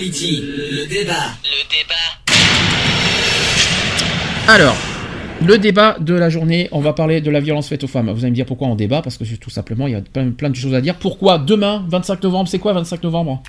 Le débat. Le débat. Alors, le débat de la journée, on va parler de la violence faite aux femmes. Vous allez me dire pourquoi on débat, parce que tout simplement, il y a plein, plein de choses à dire. Pourquoi demain, 25 novembre, c'est quoi 25 novembre?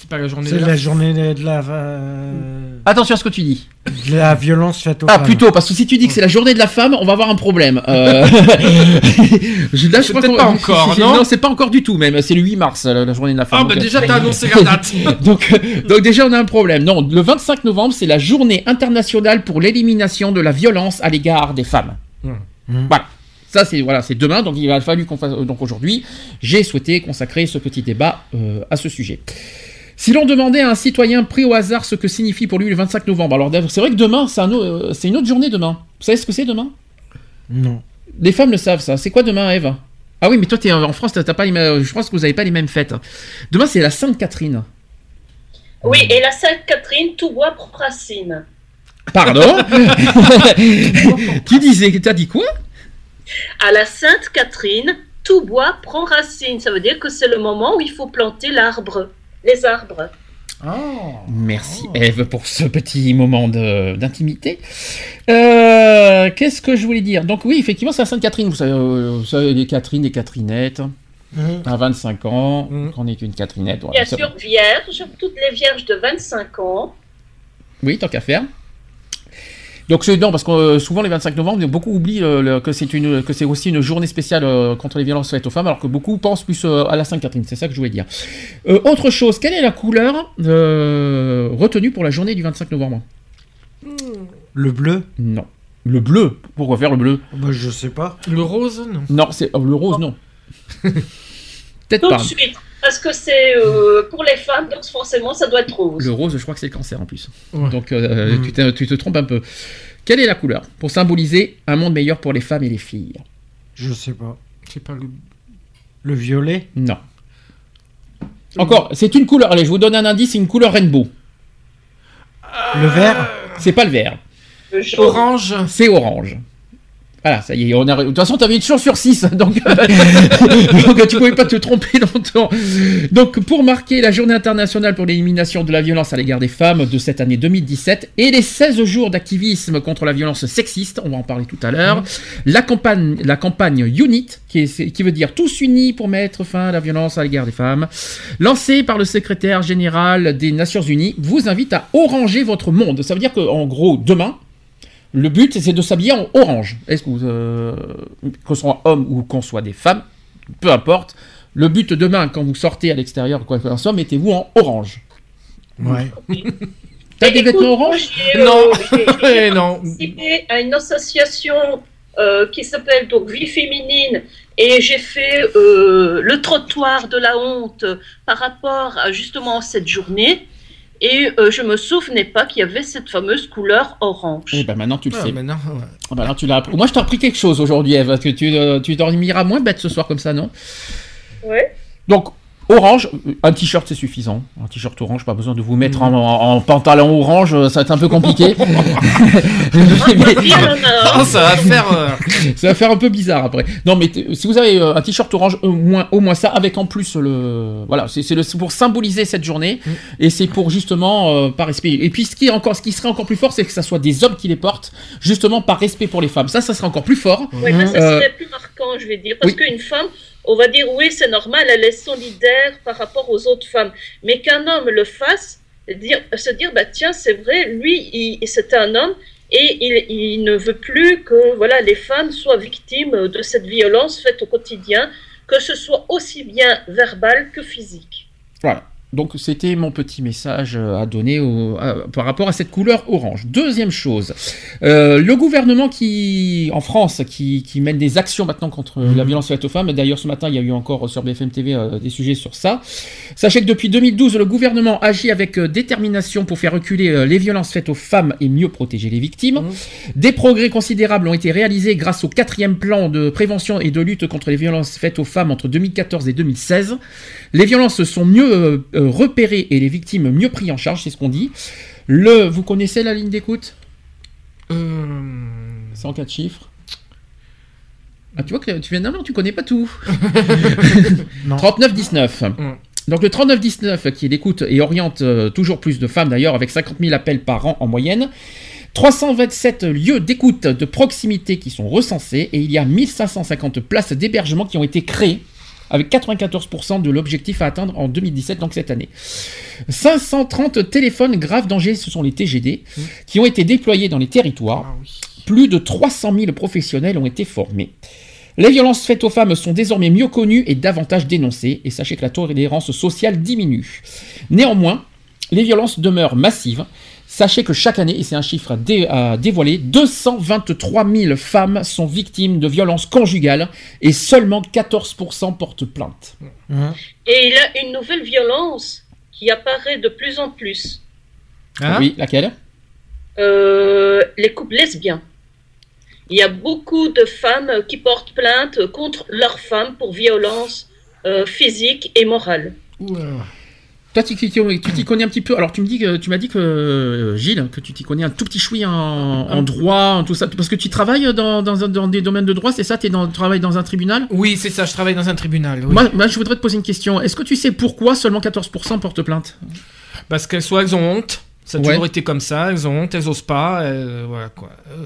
C'est pas la journée C'est de la journée de la, euh, Attention à ce que tu dis. de la violence faite aux Ah, femmes. plutôt, parce que si tu dis que c'est la journée de la femme, on va avoir un problème. Euh... je, là, je crois pas encore, non Non, c'est pas encore du tout, même. C'est le 8 mars, la, la journée de la femme. Ah, bah Donc, déjà, euh, t'as annoncé la date. donc, euh, donc déjà, on a un problème. Non, le 25 novembre, c'est la journée internationale pour l'élimination de la violence à l'égard des femmes. Mmh. Voilà. Ça, c'est voilà, c'est demain, donc il a fallu qu'on fasse. Donc aujourd'hui, j'ai souhaité consacrer ce petit débat euh, à ce sujet. Si l'on demandait à un citoyen pris au hasard ce que signifie pour lui le 25 novembre, alors c'est vrai que demain, c'est un au- euh, c'est une autre journée demain. Vous savez ce que c'est demain? Non. Les femmes le savent, ça. C'est quoi demain, Eve? Ah oui, mais toi, t'es en France, t'as pas les mêmes- je pense que vous n'avez pas les mêmes fêtes. Demain, c'est la Sainte Catherine. Oui, et la Sainte-Catherine, tout bois pour racine. Pardon? Tu disais, t'as dit quoi? À la Sainte-Catherine, tout bois prend racine. Ça veut dire que c'est le moment où il faut planter l'arbre, les arbres. Merci Eve pour ce petit moment de- d'intimité. Euh, Qu'est-ce que je voulais dire? Donc oui, effectivement, c'est la Sainte-Catherine. Vous savez, euh, vous savez, les Catherines, les Catherinettes. Mhm. À 25 ans, Mhm. qu'on est une Catherinette. Bien sûr, vierges, toutes les vierges de 25 ans. Oui, tant qu'à faire. Donc c'est non parce que euh, souvent les 25 novembre, beaucoup oublient euh, le- que c'est une que c'est aussi une journée spéciale euh, contre les violences faites aux femmes, alors que beaucoup pensent plus euh, à la Sainte Catherine. C'est ça que je voulais dire. Euh, autre chose, quelle est la couleur euh, retenue pour la journée du 25 novembre? Le bleu? Non. Le bleu. Pourquoi faire le bleu? Bah, Je sais pas. Le rose, non. Non, c'est oh, le rose, non. Peut-être Tout pas. Parce que c'est euh, pour les femmes, donc forcément, ça doit être rose. Le rose, je crois que c'est le cancer en plus. Ouais. Donc euh, tu, te, tu te trompes un peu. Quelle est la couleur pour symboliser un monde meilleur pour les femmes et les filles? Je sais pas. C'est pas le. Le violet? Non. Encore, c'est une couleur. Allez, je vous donne un indice, c'est une couleur rainbow. Le vert? C'est pas le vert, Le. Orange. c'est orange. Voilà, ça y est, on a... De toute façon, tu avais une chance sur 6, donc... donc tu pouvais pas te tromper longtemps. Donc, pour marquer la journée internationale pour l'élimination de la violence à l'égard des femmes de cette année 2017 et les 16 jours d'activisme contre la violence sexiste, on va en parler tout à l'heure, la campagne, la campagne UNIT, qui, est- qui veut dire tous unis pour mettre fin à la violence à l'égard des femmes, lancée par le secrétaire général des Nations Unies, vous invite à oranger votre monde. Ça veut dire qu'en gros, demain, le but, c'est de s'habiller en orange. Est-ce que vous, euh, qu'on soit homme ou qu'on soit des femmes, peu importe. Le but demain, quand vous sortez à l'extérieur, quoi que ce soit, mettez-vous en orange. Ouais. T'as des vêtements orange? J'ai, euh, Non. j'ai- non. participé à une association euh, qui s'appelle donc Vie féminine et j'ai fait euh, le trottoir de la honte par rapport à justement cette journée et euh, je me souvenais pas qu'il y avait cette fameuse couleur orange. Eh ben maintenant tu le Ah, sais. maintenant, ouais. Ah ben là, tu l'as appris. Moi je t'ai appris quelque chose aujourd'hui, Eve, parce que tu, euh, tu dormiras moins bête ce soir comme ça, non? Ouais. Donc, orange, un t-shirt c'est suffisant. Un t-shirt orange, pas besoin de vous mettre en, en- en pantalon orange, euh, ça va être un peu compliqué. Mais-. Ah, ça va faire. euh, ça va faire un peu bizarre après. Non, mais si vous avez euh, un t-shirt orange, au moins, au moins ça, avec en plus le. Voilà, c'est pour symboliser cette journée Mm. et c'est pour justement euh, par respect. Et puis ce qui, est encore, ce qui serait encore plus fort, c'est que ça soit des hommes qui les portent, justement par respect pour les femmes. Ça, ça serait encore plus fort. Oui, mais ça serait plus marquant, je vais dire. Parce oui. qu'une femme, on va dire, oui, c'est normal, elle est solidaire par rapport aux autres femmes. Mais qu'un homme le fasse, se dire, bah tiens, c'est vrai, lui, c'est un homme et il, ne veut plus que voilà, les femmes soient victimes de cette violence faite au quotidien, que ce soit aussi bien verbal que physique. Voilà. Donc c'était mon petit message euh, à donner au- à- par rapport à cette couleur orange. Deuxième chose, euh, le gouvernement qui en France qui, qui mène des actions maintenant contre Mhm. la violence faite aux femmes. D'ailleurs ce matin il y a eu encore sur BFM TV euh, des sujets sur ça. Sachez que depuis 2012 le gouvernement agit avec détermination pour faire reculer les violences faites aux femmes et mieux protéger les victimes. Mhm. Des progrès considérables ont été réalisés grâce au quatrième plan de prévention et de lutte contre les violences faites aux femmes entre 2014 et 2016. Les violences sont mieux euh, euh, repérées et les victimes mieux prises en charge, c'est ce qu'on dit. Le, vous connaissez la ligne d'écoute? Euh, C'est en quatre chiffres. Ah, tu vois que tu viens d'un tu connais pas tout. Non. 39-19. Mm. Donc le 39-19 qui est l'écoute et oriente euh, toujours plus de femmes d'ailleurs avec 50 000 appels par an en moyenne. 327 lieux d'écoute de proximité qui sont recensés et il y a 1550 places d'hébergement qui ont été créées avec 94% de l'objectif à atteindre en 2017, donc cette année. 530 téléphones graves dangers, ce sont les TGD, qui ont été déployés dans les territoires. ah oui. Plus de 300 000 professionnels ont été formés. Les violences faites aux femmes sont désormais mieux connues et davantage dénoncées, et sachez que la tolérance sociale diminue. Néanmoins, les violences demeurent massives. Sachez que chaque année, et c'est un chiffre à, dé- à dévoiler, 223 000 femmes sont victimes de violences conjugales et seulement 14% portent plainte. Hein Et il y a une nouvelle violence qui apparaît de plus en plus. Hein Oui, laquelle? Euh, les couples lesbiens. Il y a beaucoup de femmes qui portent plainte contre leurs femmes pour violence euh, physique et morale. Oula. Toi, tu t'y connais un petit peu. Alors, tu me dis que tu m'as dit que euh, Gilles, que tu t'y connais un tout petit chouï en, en droit, en tout ça, parce que tu travailles dans, dans, un- dans des domaines de droit, c'est ça? Tu travailles dans un tribunal? Oui, c'est ça, je travaille dans un tribunal. oui. moi, moi, je voudrais te poser une question. Est-ce que tu sais pourquoi seulement 14% portent plainte? Parce qu'elles soit elles ont honte. Ça a Ouais. toujours été comme ça, elles ont honte, elles osent pas, euh, voilà quoi. Euh,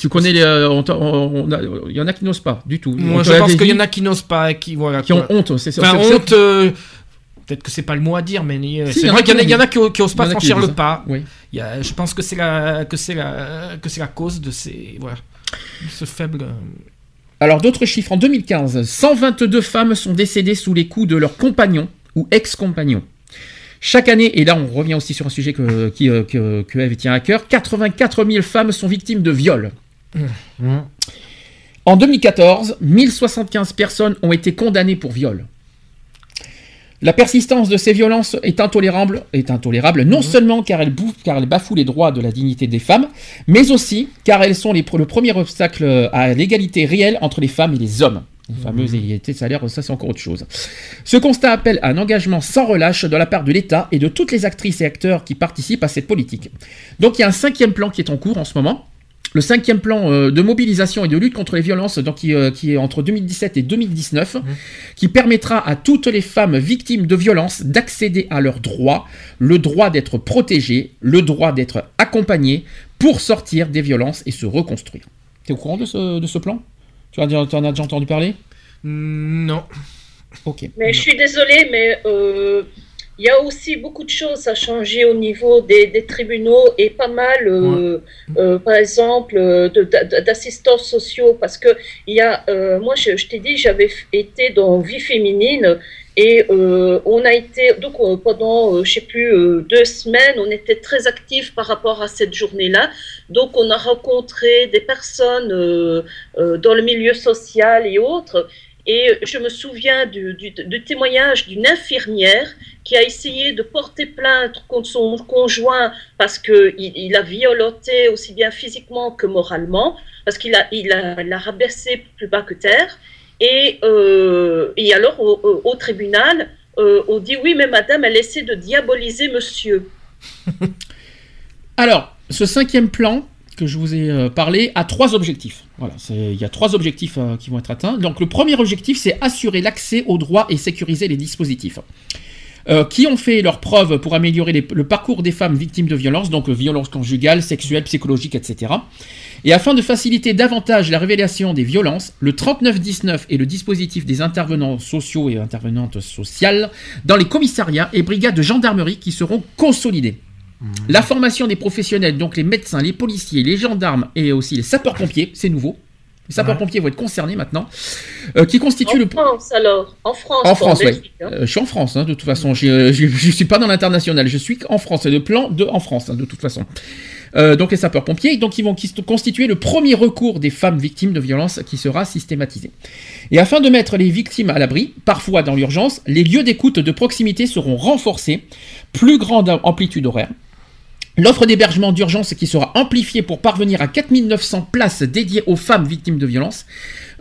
Tu connais les. Il y en a qui n'osent pas du tout. moi je pense qu'il y en a qui n'osent pas qui voilà. qui ont honte. C'est ça. Enfin, honte. Peut-être que c'est pas le mot à dire, mais euh, Si, c'est vrai qu'il y en a, qui il y en a qui, qui osent Il y pas franchir le pas. Oui. Il y a- je pense que c'est la que c'est la que c'est la cause de ces voilà de ce faible. euh, Alors, d'autres chiffres. En 2015, 122 femmes sont décédées sous les coups de leurs compagnons ou ex-compagnons. Chaque année, et là on revient aussi sur un sujet que, qui, euh, que, que Eve tient à cœur, 84 000 femmes sont victimes de viols. Hein En 2014, 1075 personnes ont été condamnées pour viol. La persistance de ces violences est intolérable, est intolérable non seulement car elles, bouffent- car elles bafouent les droits de la dignité des femmes, mais aussi car elles sont les le premier obstacle à l'égalité réelle entre les femmes et les hommes. Les fameuses égalités de salaire, ça c'est encore autre chose. Ce constat appelle à un engagement sans relâche de la part de l'État et de toutes les actrices et acteurs qui participent à cette politique. Donc il y a un cinquième plan qui est en cours en ce moment. Le cinquième plan euh, de mobilisation et de lutte contre les violences, donc, qui, euh, qui est entre 2017 et 2019, qui permettra à toutes les femmes victimes de violences d'accéder à leurs droits, le droit d'être protégées, le droit d'être accompagnées pour sortir des violences et se reconstruire. Tu es au courant de ce, de ce plan? Tu en as tu en as déjà entendu parler? Non. Ok. Mais je suis désolée, mais euh, il y a aussi beaucoup de choses à changer au niveau des, des tribunaux et pas mal, euh, euh, par exemple, euh, d'assistants sociaux. Parce que il y a, euh, moi, je, je t'ai dit, j'avais été dans Vie féminine et euh, on a été, donc euh, pendant, je sais plus, deux semaines, on était très actifs par rapport à cette journée-là. Donc on a rencontré des personnes euh, euh, dans le milieu social et autres. Et je me souviens du, témoignage d'une infirmière qui a essayé de porter plainte contre son conjoint parce qu'il il a violenté aussi bien physiquement que moralement, parce qu'il a, il l'a rabaissé plus bas que terre. Et, euh, alors, au tribunal, euh, on dit oui, mais madame, elle essaie de diaboliser monsieur. Alors, ce cinquième plan que je vous ai euh, parlé a trois objectifs. Voilà, il y a trois objectifs euh, qui vont être atteints. Donc, le premier objectif, c'est assurer l'accès aux droits et sécuriser les dispositifs. Euh, qui ont fait leurs preuves pour améliorer le parcours des femmes victimes de violences, donc violences conjugales, sexuelles, psychologiques, etc. Et afin de faciliter davantage la révélation des violences, le 3919 est le dispositif des intervenants sociaux et intervenantes sociales dans les commissariats et brigades de gendarmerie qui seront consolidés. La formation des professionnels, donc les médecins, les policiers, les gendarmes et aussi les sapeurs-pompiers, c'est nouveau. Les sapeurs-pompiers vont être concernés maintenant, euh, qui constitue En le... France, alors. En France. En France, oui. Belgique, hein. je suis en France, hein, de toute façon. Je ne suis pas dans l'international. Je suis en France. C'est le plan de en France, hein, de toute façon. Euh, donc les sapeurs-pompiers, donc ils vont qui- constituer le premier recours des femmes victimes de violences qui sera systématisé. Et afin de mettre les victimes à l'abri, parfois dans l'urgence, les lieux d'écoute de proximité seront renforcés, plus grande amplitude horaire. L'offre d'hébergement d'urgence qui sera amplifiée pour parvenir à 4900 places dédiées aux femmes victimes de violences.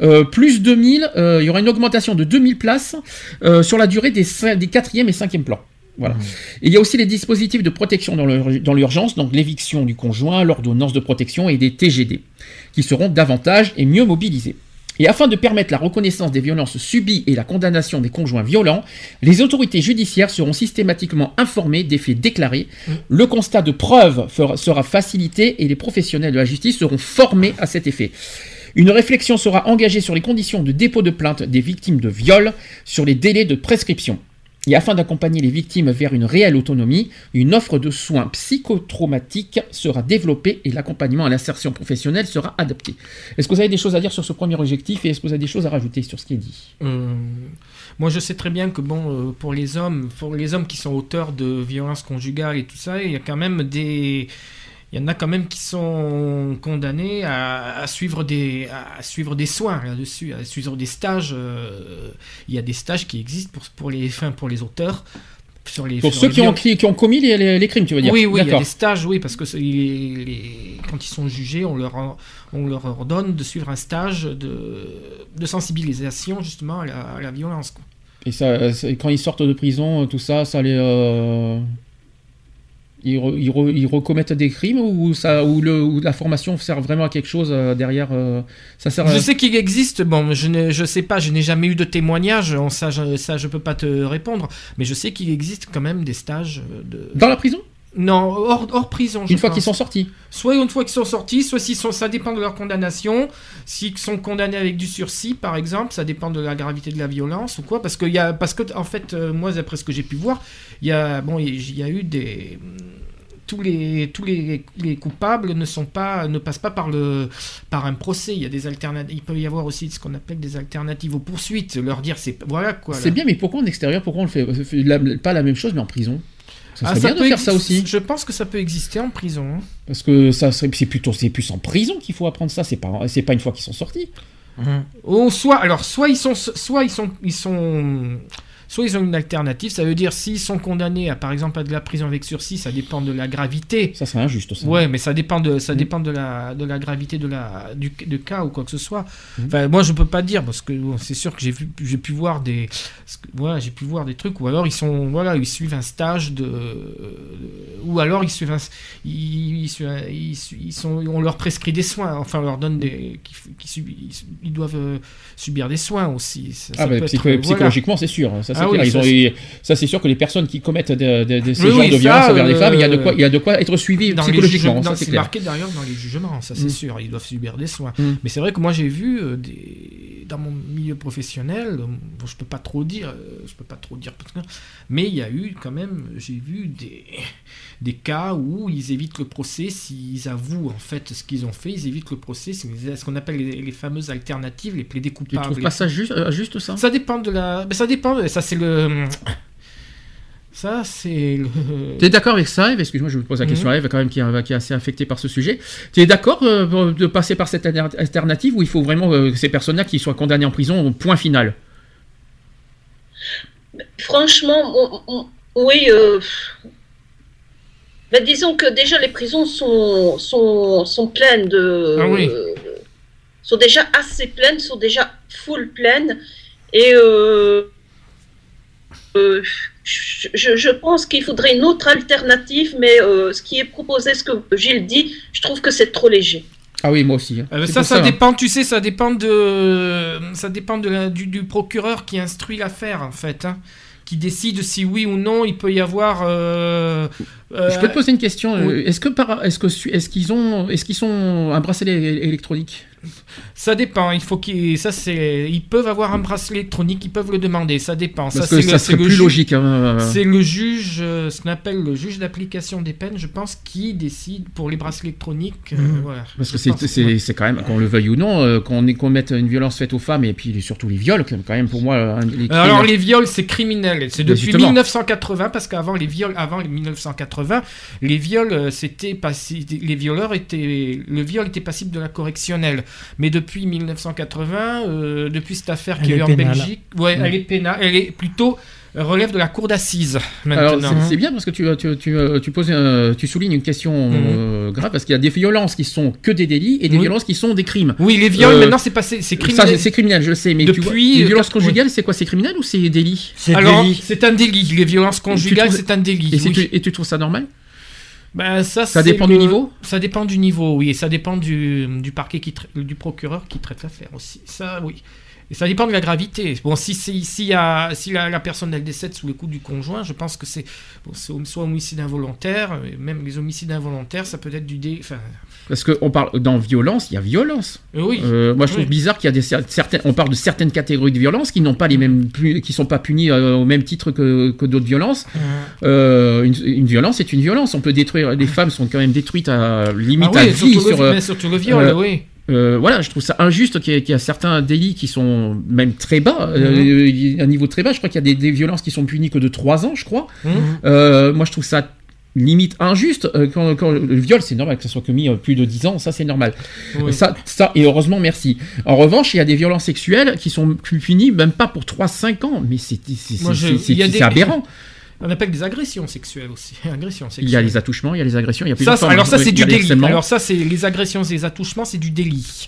Euh, plus 2000, euh, il y aura une augmentation de 2000 places euh, sur la durée des, 4e et 5e plans. Voilà. Et il y a aussi les dispositifs de protection dans l'urgence, donc l'éviction du conjoint, l'ordonnance de protection et des TGD, qui seront davantage et mieux mobilisés. Et afin de permettre la reconnaissance des violences subies et la condamnation des conjoints violents, les autorités judiciaires seront systématiquement informées des faits déclarés. Le constat de preuve fera- sera facilité et les professionnels de la justice seront formés à cet effet. Une réflexion sera engagée sur les conditions de dépôt de plainte des victimes de viol, sur les délais de prescription. Et afin d'accompagner les victimes vers une réelle autonomie, une offre de soins psychotraumatiques sera développée et l'accompagnement à l'insertion professionnelle sera adapté. Est-ce que vous avez des choses à dire sur ce premier objectif et est-ce que vous avez des choses à rajouter sur ce qui est dit? Euh, moi, je sais très bien que bon, euh, pour les hommes, pour les hommes qui sont auteurs de violences conjugales et tout ça, il y a quand même des, il y en a quand même qui sont condamnés à, à suivre des, à suivre des soins là-dessus, à suivre des stages. euh, il y a des stages qui existent pour, pour les, enfin, pour les auteurs. Sur les, Pour sur ceux les qui ont, qui, ont commis les, les- les crimes, tu veux dire oui, oui, il y a des stages, oui, parce que les- quand ils sont jugés, on leur, on leur ordonne de suivre un stage de, de sensibilisation justement à la, à la violence. quoi. Et ça, quand ils sortent de prison, tout ça, ça les. euh, Ils, re- ils re- ils recommettent des crimes ou, ça, ou, le, ou la formation sert vraiment à quelque chose euh, derrière euh, Ça sert à- Je sais qu'il existe, bon, je ne je sais pas, je n'ai jamais eu de témoignage, ça, je, ça je peux pas te répondre, mais je sais qu'il existe quand même des stages de... Dans la prison? Non, hors, hors prison. je Une fois qu'ils sont sortis. Soit une fois qu'ils sont sortis, soit s'ils sont, ça dépend de leur condamnation. S'ils sont condamnés avec du sursis, par exemple, ça dépend de la gravité de la violence ou quoi. Parce que, il y a, parce que en fait, euh, moi, d'après ce que j'ai pu voir, il y a, bon, il y a eu des. Tous les, tous les, les coupables ne sont pas ne passent pas par le par un procès il y a des alternatives il peut y avoir aussi ce qu'on appelle des alternatives aux poursuites leur dire c'est voilà quoi C'est bien, mais pourquoi en extérieur Pourquoi on le fait, fait la- Pas la même chose, mais en prison Ça Ah, serait bien de faire ça aussi. je pense que ça peut exister en prison hein. Parce que ça serait, c'est plutôt, c'est plus en prison qu'il faut apprendre ça. C'est pas, c'est pas une fois qu'ils sont sortis. Ou soit, alors, soit ils sont, soit ils sont, ils sont, soit ils ont une alternative. Ça veut dire s'ils sont condamnés à, par exemple, à de la prison avec sursis, ça dépend de la gravité. Ça serait injuste. Ça. Ouais, mais ça dépend de, ça Mm. dépend de la, de la gravité de la, du, du cas ou quoi que ce soit. Mm. Enfin, moi, je peux pas dire parce que bon, c'est sûr que j'ai vu, j'ai pu voir des, voilà, j'ai pu voir des trucs ou alors ils sont, voilà, ils suivent un stage de, ou alors ils suivent un, ils, ils ils ils sont, on leur prescrit des soins. Enfin, on leur donne des, qui, subissent- ils doivent euh, subir des soins aussi. Ça- ça Ah bah, être- voilà. psychologiquement, c'est sûr. Ça, c'est Ah oui, clair. Ils ça, ont- c'est- ils- ça, c'est sûr que les personnes qui commettent de, de- de ces Oui, genres de violences envers les euh, femmes, il y, a de quoi, il y a de quoi être suivi Dans psychologiquement. c'est marqué d'ailleurs dans les jugements, ça c'est Mm. sûr, ils doivent subir des soins. Mm. Mais c'est vrai que moi j'ai vu euh, des... dans mon milieu professionnel, euh, bon, je peux pas trop dire, euh, je peux pas trop dire, mais il y a eu quand même, j'ai vu des, des cas où ils évitent le procès s'ils avouent en fait ce qu'ils ont fait, ils évitent le procès, c'est ce qu'on appelle les, les fameuses alternatives, les plaidés Tu coupables. trouves pas ça juste, euh, juste ça? Ça dépend de la, mais ça dépend, ça c'est le, ça c'est le. Tu es d'accord avec ça, Eve? Excuse-moi, je vous pose la question à Eve, quand même, qui, est- qui est assez affectée par ce sujet. Tu es d'accord euh, de passer par cette alter- alternative où il faut vraiment euh, que ces personnes-là qui soient condamnées en prison au point final? Franchement, on- on- oui. euh, ben, disons que déjà les prisons sont, sont, sont pleines de. Ah oui. euh, sont déjà assez pleines, sont déjà full pleines. Et euh, euh, je, pense qu'il faudrait une autre alternative, mais euh, ce qui est proposé, ce que Gilles dit, je trouve que c'est trop léger. Ah oui, moi aussi. hein. Euh, ça, ça hein. dépend, tu sais, ça dépend de, ça dépend de la- du, du procureur qui instruit l'affaire, en fait, hein, qui décide si oui ou non il peut y avoir, euh, Euh, Je peux te poser une question. oui. Est-ce que par, est-ce que est-ce qu'ils ont, est-ce qu'ils sont un bracelet électronique? Ça dépend. Il faut qu'ils, ça c'est, ils peuvent avoir un bracelet électronique, ils peuvent le demander. Ça dépend. Parce ça, que c'est ça le- serait plus ju- logique. hein. C'est le juge, euh, ce qu'on appelle le juge d'application des peines, je pense, qui décide pour les bracelets électroniques. euh, Mhm. voilà. Parce que Je c'est, quand même, qu'on le veuille ou non, euh, qu'on qu'on mette une violence faite aux femmes et puis surtout les viols, quand même pour moi. un- les crimes- Alors les viols, c'est criminel. C'est depuis justement. 1980, parce qu'avant les viols, avant les 1980, les viols, euh, c'était passi- les violeurs étaient, le viol était passible de la correctionnelle. Mais depuis 1980, euh, depuis cette affaire Elle y a est eu en pénale. Belgique, ouais, elle est pénale, elle est plutôt euh, relève de la cour d'assises maintenant. c'est, bien parce que tu, tu, tu, euh, tu poses, un- tu soulignes une question euh, grave parce qu'il y a des violences qui sont que des délits et des Mhm. Oui. violences qui sont des crimes. Oui, les viols Euh, maintenant c'est passé, c'est Ça, criminel. c'est, criminel, je sais, mais tu vois, Depuis, les violences oui. conjugales, c'est quoi C'est criminel ou c'est délit C'est Alors c'est un délit. Les violences conjugales, c'est un délit. et, c'est- oui. et tu trouves ça normal? Ben, ça, Ça dépend du niveau Ça dépend du niveau, oui. Et ça dépend du, du parquet, qui du procureur qui traite l'affaire aussi. Ça, oui. Et ça dépend de la gravité. Bon, si, si, y a, si la, la personne elle décède sous le coup du conjoint, je pense que c'est bon, soit homicide involontaire, et même les homicides involontaires, ça peut être du dé. Enfin, Parce qu'on parle dans violence, il y a violence. euh, oui. Euh, moi, je trouve Oui. bizarre qu'il y a des cer- certaines. On parle de certaines catégories de violences qui n'ont pas les mêmes, qui sont pas punies euh, au même titre que, que d'autres violences. Euh, une, une violence, c'est une violence. On peut détruire. Les femmes sont quand même détruites à limite Ah à oui, vie surtout, sur. le, mais surtout le viol, oui. euh, voilà, je trouve ça injuste qu'il y, y a certains délits qui sont même très bas, Mhm. euh, il y a un niveau très bas. Je crois qu'il y a des, des violences qui sont punies que de 3 ans, je crois. Mhm. Euh, moi, je trouve ça limite injuste. Euh, quand, quand le viol, c'est normal que ça soit commis euh, plus de 10 ans, ça c'est normal. Oui. Ça, ça, et heureusement, merci. En revanche, il y a des violences sexuelles qui sont punies, même pas pour 3-5 ans, mais c'est il des- aberrant. On appelle des agressions sexuelles aussi. Agressions Il sexuelles. y a les attouchements, il y a les agressions, il y a Ça, plusieurs c'est- formes. alors ça c'est il du les délit. Alors ça c'est les agressions et les attouchements, c'est du délit.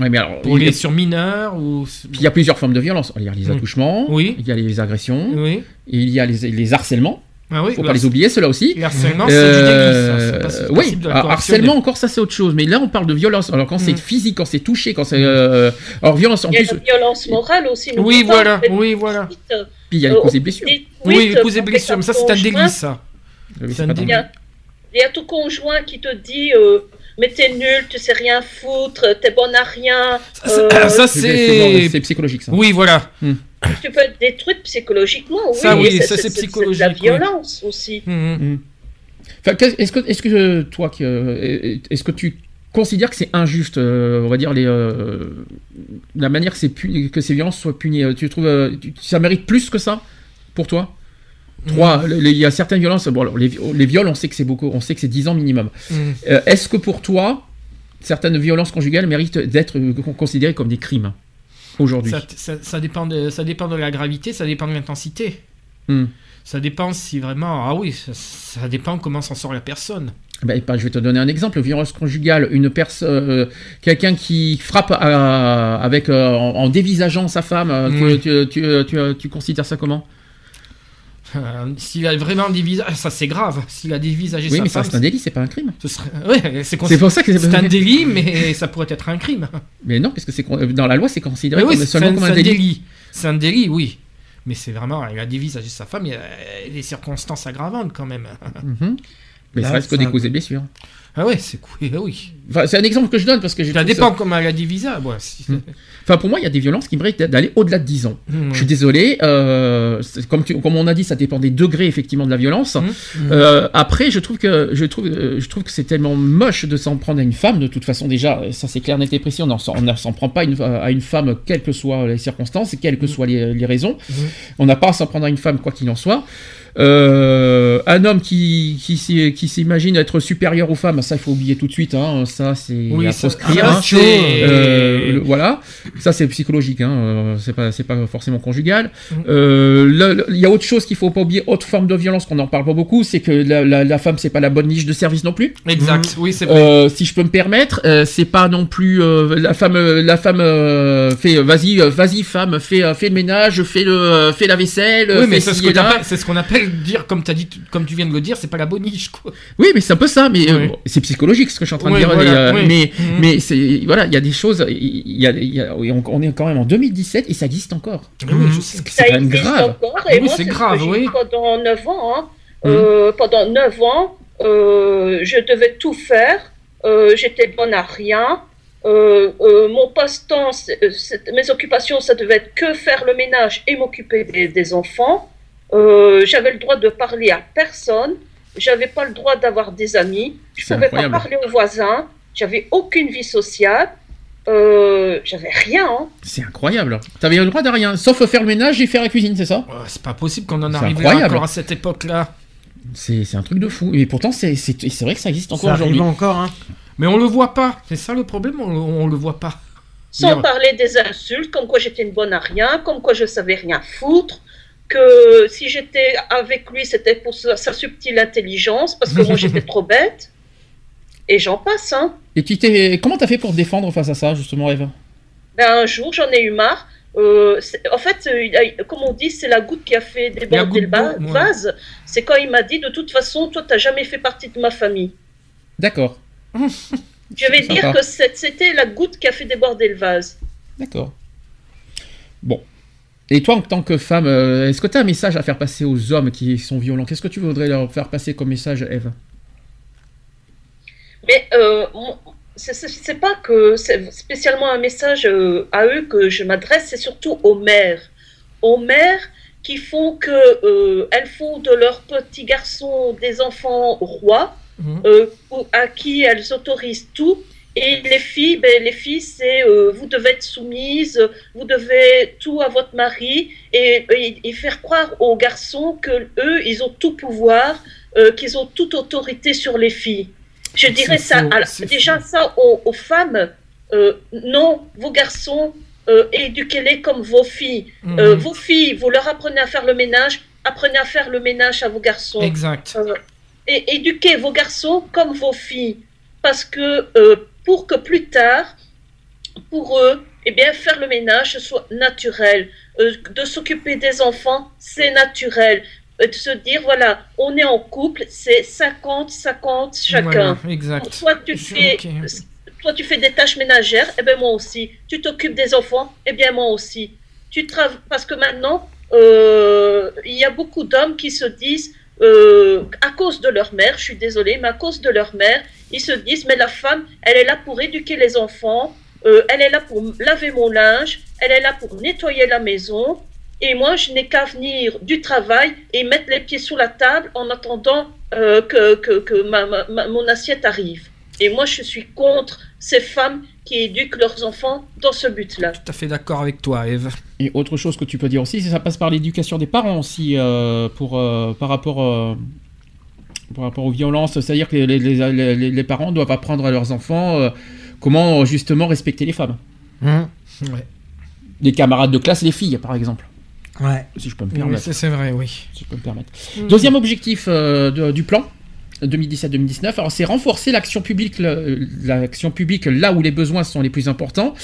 Ouais, mais alors, Pour il y a- les sur mineurs ou puis il y a plusieurs formes de violence. Il y a les Mm. attouchements, Oui. il y a les agressions, oui. et il y a les, les harcèlements. Ah oui. Faut pas les oublier, ceux-là aussi. Le harcèlement, c'est du Euh, délit. pas- c'est oui, passible de la ah, harcèlement encore ça c'est autre chose, mais là on parle de violence. Alors quand c'est Mm. physique, quand c'est touché, quand c'est euh, alors violence en Il y a plus, la violence morale aussi. Oui, voilà. Oui, voilà. des tweets, puis il y a les euh, causes et blessures. Oui, les coups et blessures, mais ça c'est un délit, ça. Délit. Il y a, il y a ton conjoint qui te dit euh, Mais t'es nul, tu sais rien foutre, t'es bonne à rien. Ça, c'est- Euh, ça, c'est psychologique ça. Oui, voilà. Tu peux être détruite psychologiquement. Oui, Ça, oui, ça, c'est de la psychologique, oui. violence aussi. Mhm. Enfin, qu'est- est-ce que, est-ce que toi, euh, est-ce que tu considères que c'est injuste, euh, on va dire les, euh, la manière que, c'est puni- que ces violences soient punies Tu trouves, euh, tu- ça mérite plus que ça pour toi? Trois, Mm. il y a certaines violences. Bon, alors, les, les viols, on sait que c'est beaucoup, on sait que c'est 10 ans minimum. Est-ce que pour toi, certaines violences conjugales méritent d'être considérées comme des crimes? Aujourd'hui Ça, ça- ça dépend de, ça dépend de la gravité, ça dépend de l'intensité. Hmm. Ça dépend si vraiment. Ah oui, ça, ça dépend comment s'en sort la personne. Ben, ben, je vais te donner un exemple. Violence conjugale, une personne, euh, quelqu'un qui frappe avec euh, en, en dévisageant sa femme. euh, tu, tu, tu, tu- tu considères ça comment? Euh, S'il a vraiment dévisagé. Ça, c'est grave. S'il a dévisagé Oui, sa mais ça femme. reste un délit, c'est pas un crime. ce serait... Ouais, c'est cons- C'est pour ça que c'est un délit, mais ça pourrait être un crime. Mais non, parce que c'est con- dans la loi, c'est considéré oui, comme, c'est seulement un, comme c'est un un délit. délit. C'est un délit, oui. Mais c'est vraiment, il a dévisagé sa femme, il y a des circonstances aggravantes quand même. Mhm. Mais Là, ça reste que c'est des un- causes et blessures. Ah ouais, c'est ah oui. Enfin, c'est un exemple que je donne parce que je Ça dépend comment elle a. Ouais, si- Hmm. Enfin, pour moi, il y a des violences qui méritent d'aller au-delà de 10 ans. Hmm, Je suis désolé, euh, comme, tu- comme on a dit, ça dépend des degrés effectivement de la violence. Mhm. Euh, après, je trouve que je trouve, euh, je trouve que c'est tellement moche de s'en prendre à une femme. De toute façon, déjà, ça c'est clair, net et précis. On ne s'en prend pas une- à une femme, quelles que soient les circonstances, et quelles que soient les, les raisons. On n'a pas à s'en prendre à une femme, quoi qu'il en soit. Euh, un homme qui, qui, s'imagine être supérieur aux femmes, ça il faut oublier tout de suite. Hein, ça c'est Oui, à ça- proscrire. ah, hein. Euh, le- voilà, ça c'est psychologique, hein, euh, c'est pas c'est pas forcément conjugal. Mhm. Euh, Il y a autre chose qu'il faut pas oublier, autre forme de violence qu'on n'en parle pas beaucoup, c'est que la, la- la femme c'est pas la bonne niche de service non plus. Exact, oui, c'est vrai. Euh, si je peux me permettre, euh, c'est pas non plus euh, la femme la femme euh, fait vas-y vas-y femme fais fais le ménage fais le fais la vaisselle oui, mais c'est ce qu'on appelle dire, comme, as dit, comme tu viens de le dire, c'est pas la boniche, quoi. Oui, mais c'est un peu ça, mais euh, Oui. c'est psychologique ce que je suis en train Oui, de dire. voilà, mais, euh, oui. mais, Mhm. mais c'est voilà, il y a des choses, il y a, y a- on, on est quand même en 2017 et ça existe encore. Sais. C'est Ça quand même existe grave. encore, et Oui, moi, c'est grave, oui. pendant 9 ans. hein. Euh, pendant 9 ans, euh, je devais tout faire. Euh, J'étais bonne à rien. Euh, euh, mon passe-temps, c'est- c'est- mes occupations, ça devait être que faire le ménage et m'occuper des, des enfants. Euh, J'avais le droit de parler à personne. J'avais pas le droit d'avoir des amis. Je pouvais pas incroyable. parler aux voisins. J'avais aucune vie sociale. Euh, J'avais rien. hein. C'est incroyable. T'avais le droit de rien, sauf faire le ménage et faire la cuisine, c'est ça? Oh, c'est pas possible qu'on en arrive incroyable. encore à cette époque-là. C'est un truc de fou. Et pourtant, c'est vrai que ça existe encore aujourd'hui. encore, hein. Mais on le voit pas. C'est ça le problème, on, on le voit pas. Sans Dire- parler des insultes, comme quoi j'étais une bonne à rien, comme quoi je savais rien foutre, que si j'étais avec lui, c'était pour sa, sa subtile intelligence, parce que moi j'étais trop bête. Et j'en passe, hein. Et tu t'es, comment t'as fait pour te défendre face à ça, justement, Eve Ben, un jour, j'en ai eu marre. Euh, en fait, euh, comme on dit, c'est la goutte qui a fait déborder goutte le ba- d'eau, ouais. vase. C'est quand il m'a dit, de toute façon, toi, t'as jamais fait partie de ma famille. D'accord, Je vais Sympa. dire que c'était la goutte qui a fait déborder le vase. d'accord. Bon. Et toi, en tant que femme, euh, est-ce que tu as un message à faire passer aux hommes qui sont violents? Qu'est-ce que tu voudrais leur faire passer comme message, Eve? Mais euh, c'est- pas que c'est spécialement un message euh, à eux que je m'adresse, c'est surtout aux mères. Aux mères qui font que euh, elles font de leurs petits garçons des enfants rois, Mhm. euh, ou- à qui elles autorisent tout. Et les filles, ben, les filles, c'est euh, vous devez être soumise, vous devez tout à votre mari, et, et- et faire croire aux garçons que eux, ils ont tout pouvoir, euh, qu'ils ont toute autorité sur les filles. Je dirais ça. faux, alors, déjà faux. ça aux, aux femmes. euh, non, vos garçons, éduquez-les comme vos filles. Mhm. Vos filles, vous leur apprenez à faire le ménage, apprenez à faire le ménage à vos garçons. Exact. Et éduquez vos garçons comme vos filles. Parce que pour que plus tard, pour eux, eh bien, faire le ménage soit naturel. Euh, de s'occuper des enfants, c'est naturel. Euh, de se dire, voilà, on est en couple, c'est 50-50 chacun. Voilà, exact. Toi, tu fais, toi, tu fais des tâches ménagères, et bien moi aussi. Tu t'occupes des enfants, et bien moi aussi. Tu travailles parce que maintenant, euh, il y a beaucoup d'hommes qui se disent, euh, à cause de leur mère, je suis désolée, mais à cause de leur mère, ils se disent, mais la femme, elle est là pour éduquer les enfants, euh, elle est là pour laver mon linge, elle est là pour nettoyer la maison. Et moi, je n'ai qu'à venir du travail et mettre les pieds sous la table en attendant euh, que, que, que ma, mon assiette arrive. Et moi, je suis contre ces femmes qui éduquent leurs enfants dans ce but-là. Tout à fait d'accord avec toi, Eve. Et autre chose que tu peux dire aussi, c'est que ça passe par l'éducation des parents aussi, euh, pour, euh, par, rapport, euh, par rapport aux violences. C'est-à-dire que les, les- les- les- les parents doivent apprendre à leurs enfants euh, comment justement respecter les femmes. Hum, Ouais. Les camarades de classe, les filles, par exemple. Ouais. Si je peux me Oui, permettre. c'est c'est vrai, oui. si je peux me permettre. Deuxième objectif euh, de- du plan 2017-2019, alors c'est renforcer l'action publique, le- l'action publique là où les besoins sont les plus importants,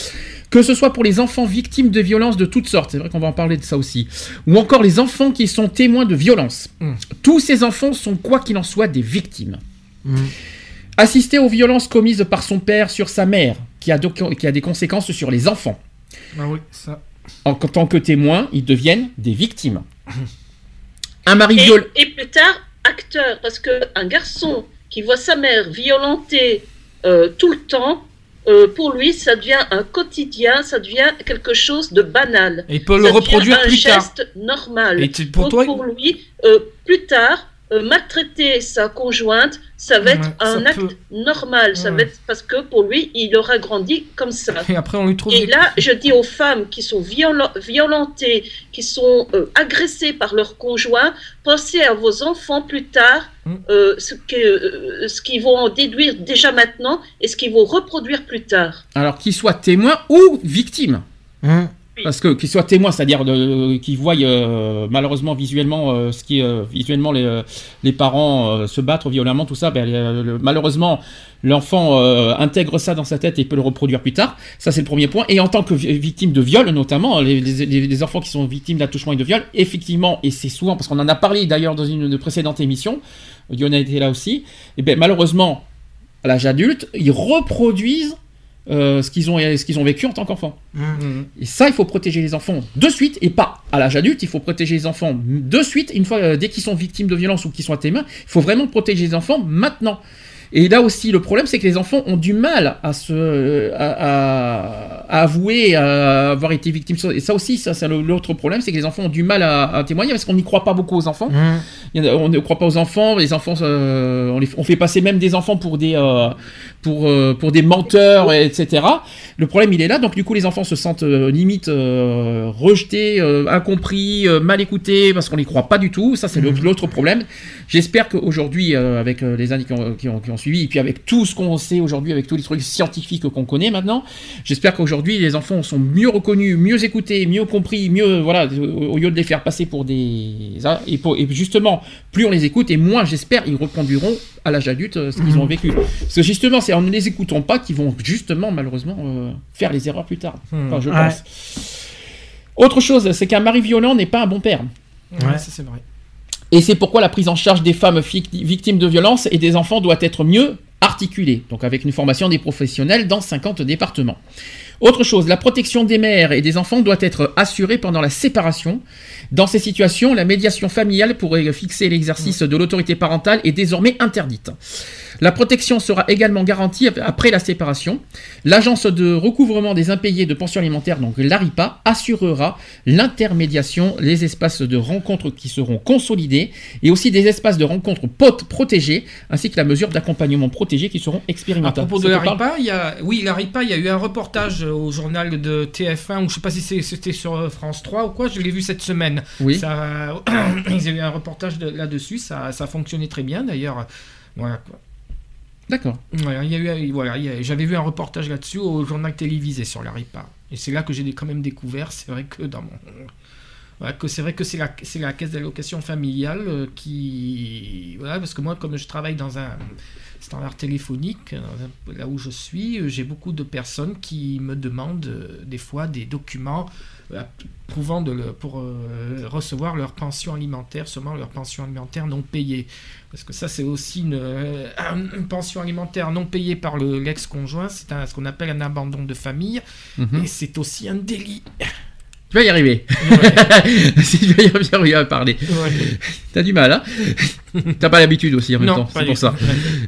que ce soit pour les enfants victimes de violences de toutes sortes, c'est vrai qu'on va en parler de ça aussi, ou encore les enfants qui sont témoins de violences. Mhm. Tous ces enfants sont quoi qu'il en soit des victimes. Hum. Assister aux violences commises par son père sur sa mère, qui a, de- qui a des conséquences sur les enfants. Ah oui, ça. En tant que témoins, ils deviennent des victimes. Un mari Et, viol... et plus tard, acteur, parce qu'un garçon qui voit sa mère violentée euh, tout le temps, euh, pour lui, ça devient un quotidien, ça devient quelque chose de banal. Et il peut Ça le reproduire un plus tard. geste normal. Et pour toi, pour lui, euh, plus tard, maltraiter sa conjointe, ça va être Ouais, un acte peut. normal. Ça va être parce que pour lui, il aura grandi comme ça. et après on lui trouve Et des- là, je dis aux femmes qui sont violentées, qui sont euh, agressées par leur conjoint, pensez à vos enfants plus tard, Mm. euh, ce que- euh, ce qu'ils vont en déduire déjà maintenant et ce qu'ils vont reproduire plus tard. Alors qu'ils soient témoins ou victimes. Hum. Parce que qu'ils soient témoins, c'est-à-dire qu'ils voient euh, malheureusement visuellement euh, ce qui euh, visuellement les, les parents se battre violemment, tout ça, ben, malheureusement l'enfant intègre ça dans sa tête et peut le reproduire plus tard. Ça c'est le premier point. Et en tant que vi- victime de viol, notamment les, enfants qui sont victimes d'attouchement et de viol, effectivement, et c'est souvent parce qu'on en a parlé d'ailleurs dans une de précédente émission, Dion a là aussi. Ben malheureusement à l'âge adulte, ils reproduisent euh, ce qu'ils ont, ce qu'ils ont vécu en tant qu'enfants. Mhm. Et ça, il faut protéger les enfants de suite et pas à l'âge adulte. Il faut protéger les enfants de suite. Une fois, euh, dès qu'ils sont victimes de violences ou qu'ils sont à tes mains, il faut vraiment protéger les enfants maintenant. Et là aussi, le problème, c'est que les enfants ont du mal à se, à, à- à avouer à avoir été victimes. Et ça aussi, ça, c'est l'autre problème, c'est que les enfants ont du mal à, à témoigner parce qu'on n'y croit pas beaucoup aux enfants. Mmh. On ne croit pas aux enfants. Les enfants, euh, on, les- on fait passer même des enfants pour des, euh, pour, euh, pour des menteurs, etc. Le problème, il est là. Donc, du coup, les enfants se sentent limite rejetés, incompris, mal écoutés parce qu'on les croit pas du tout. Ça, c'est le- l'autre problème. J'espère qu'aujourd'hui, avec les années qui ont, qui, ont, qui ont suivi, et puis avec tout ce qu'on sait aujourd'hui, avec tous les trucs scientifiques qu'on connaît maintenant, j'espère qu'aujourd'hui, les enfants sont mieux reconnus, mieux écoutés, mieux compris, mieux, voilà, au lieu de les faire passer pour des... ah, Et, pour- et justement, plus on les écoute, et moins, j'espère, ils reconduiront à l'âge adulte euh, ce qu'ils ont vécu. Parce que justement, c'est en ne les écoutant pas qu'ils vont justement, malheureusement, euh, faire les erreurs plus tard. Enfin, je Ouais. pense. Autre chose, c'est qu'un mari violent n'est pas un bon père. Ouais, Ouais. ça c'est vrai. Et c'est pourquoi la prise en charge des femmes victimes de violences et des enfants doit être mieux articulée, donc avec une formation des professionnels dans 50 départements. Autre chose, la protection des mères et des enfants doit être assurée pendant la séparation. Dans ces situations, la médiation familiale pour fixer l'exercice de l'autorité parentale est désormais interdite. La protection sera également garantie après la séparation. L'agence de recouvrement des impayés de pension alimentaire, donc l'ARIPA, assurera l'intermédiation, les espaces de rencontre qui seront consolidés et aussi des espaces de rencontre pot- protégés, ainsi que la mesure d'accompagnement protégé qui seront À expérimentales. propos Ça de te la parle? RIPA, il y a, oui, la RIPA, il y a eu un reportage au journal de TF1, ou je sais pas si c'était sur France 3 ou quoi, je l'ai vu cette semaine. Oui. Ça, ils ont eu un reportage de- là-dessus, ça, ça a fonctionné très bien d'ailleurs. Voilà, quoi. D'accord. Voilà, il y a eu, voilà, j'avais vu un reportage là-dessus au journal télévisé sur la RIPA. Et c'est là que j'ai quand même découvert, c'est vrai que dans mon. Que c'est vrai que c'est la, la caisse d'allocation familiale euh, qui. Voilà, parce que moi, comme je travaille dans un standard téléphonique, un- là où je suis, euh, j'ai beaucoup de personnes qui me demandent euh, des fois des documents euh, prouvant de le- pour euh, recevoir leur pension alimentaire, seulement leur pension alimentaire non payée. Parce que ça, c'est aussi une, euh, une pension alimentaire non payée par le- l'ex-conjoint. C'est ce qu'on appelle un abandon de famille. Mhm. Et c'est aussi un délit. Tu vas y arriver. si tu vas y arriver à parler. T'as du mal, hein? T'as pas l'habitude aussi en même non, temps, c'est pour ça.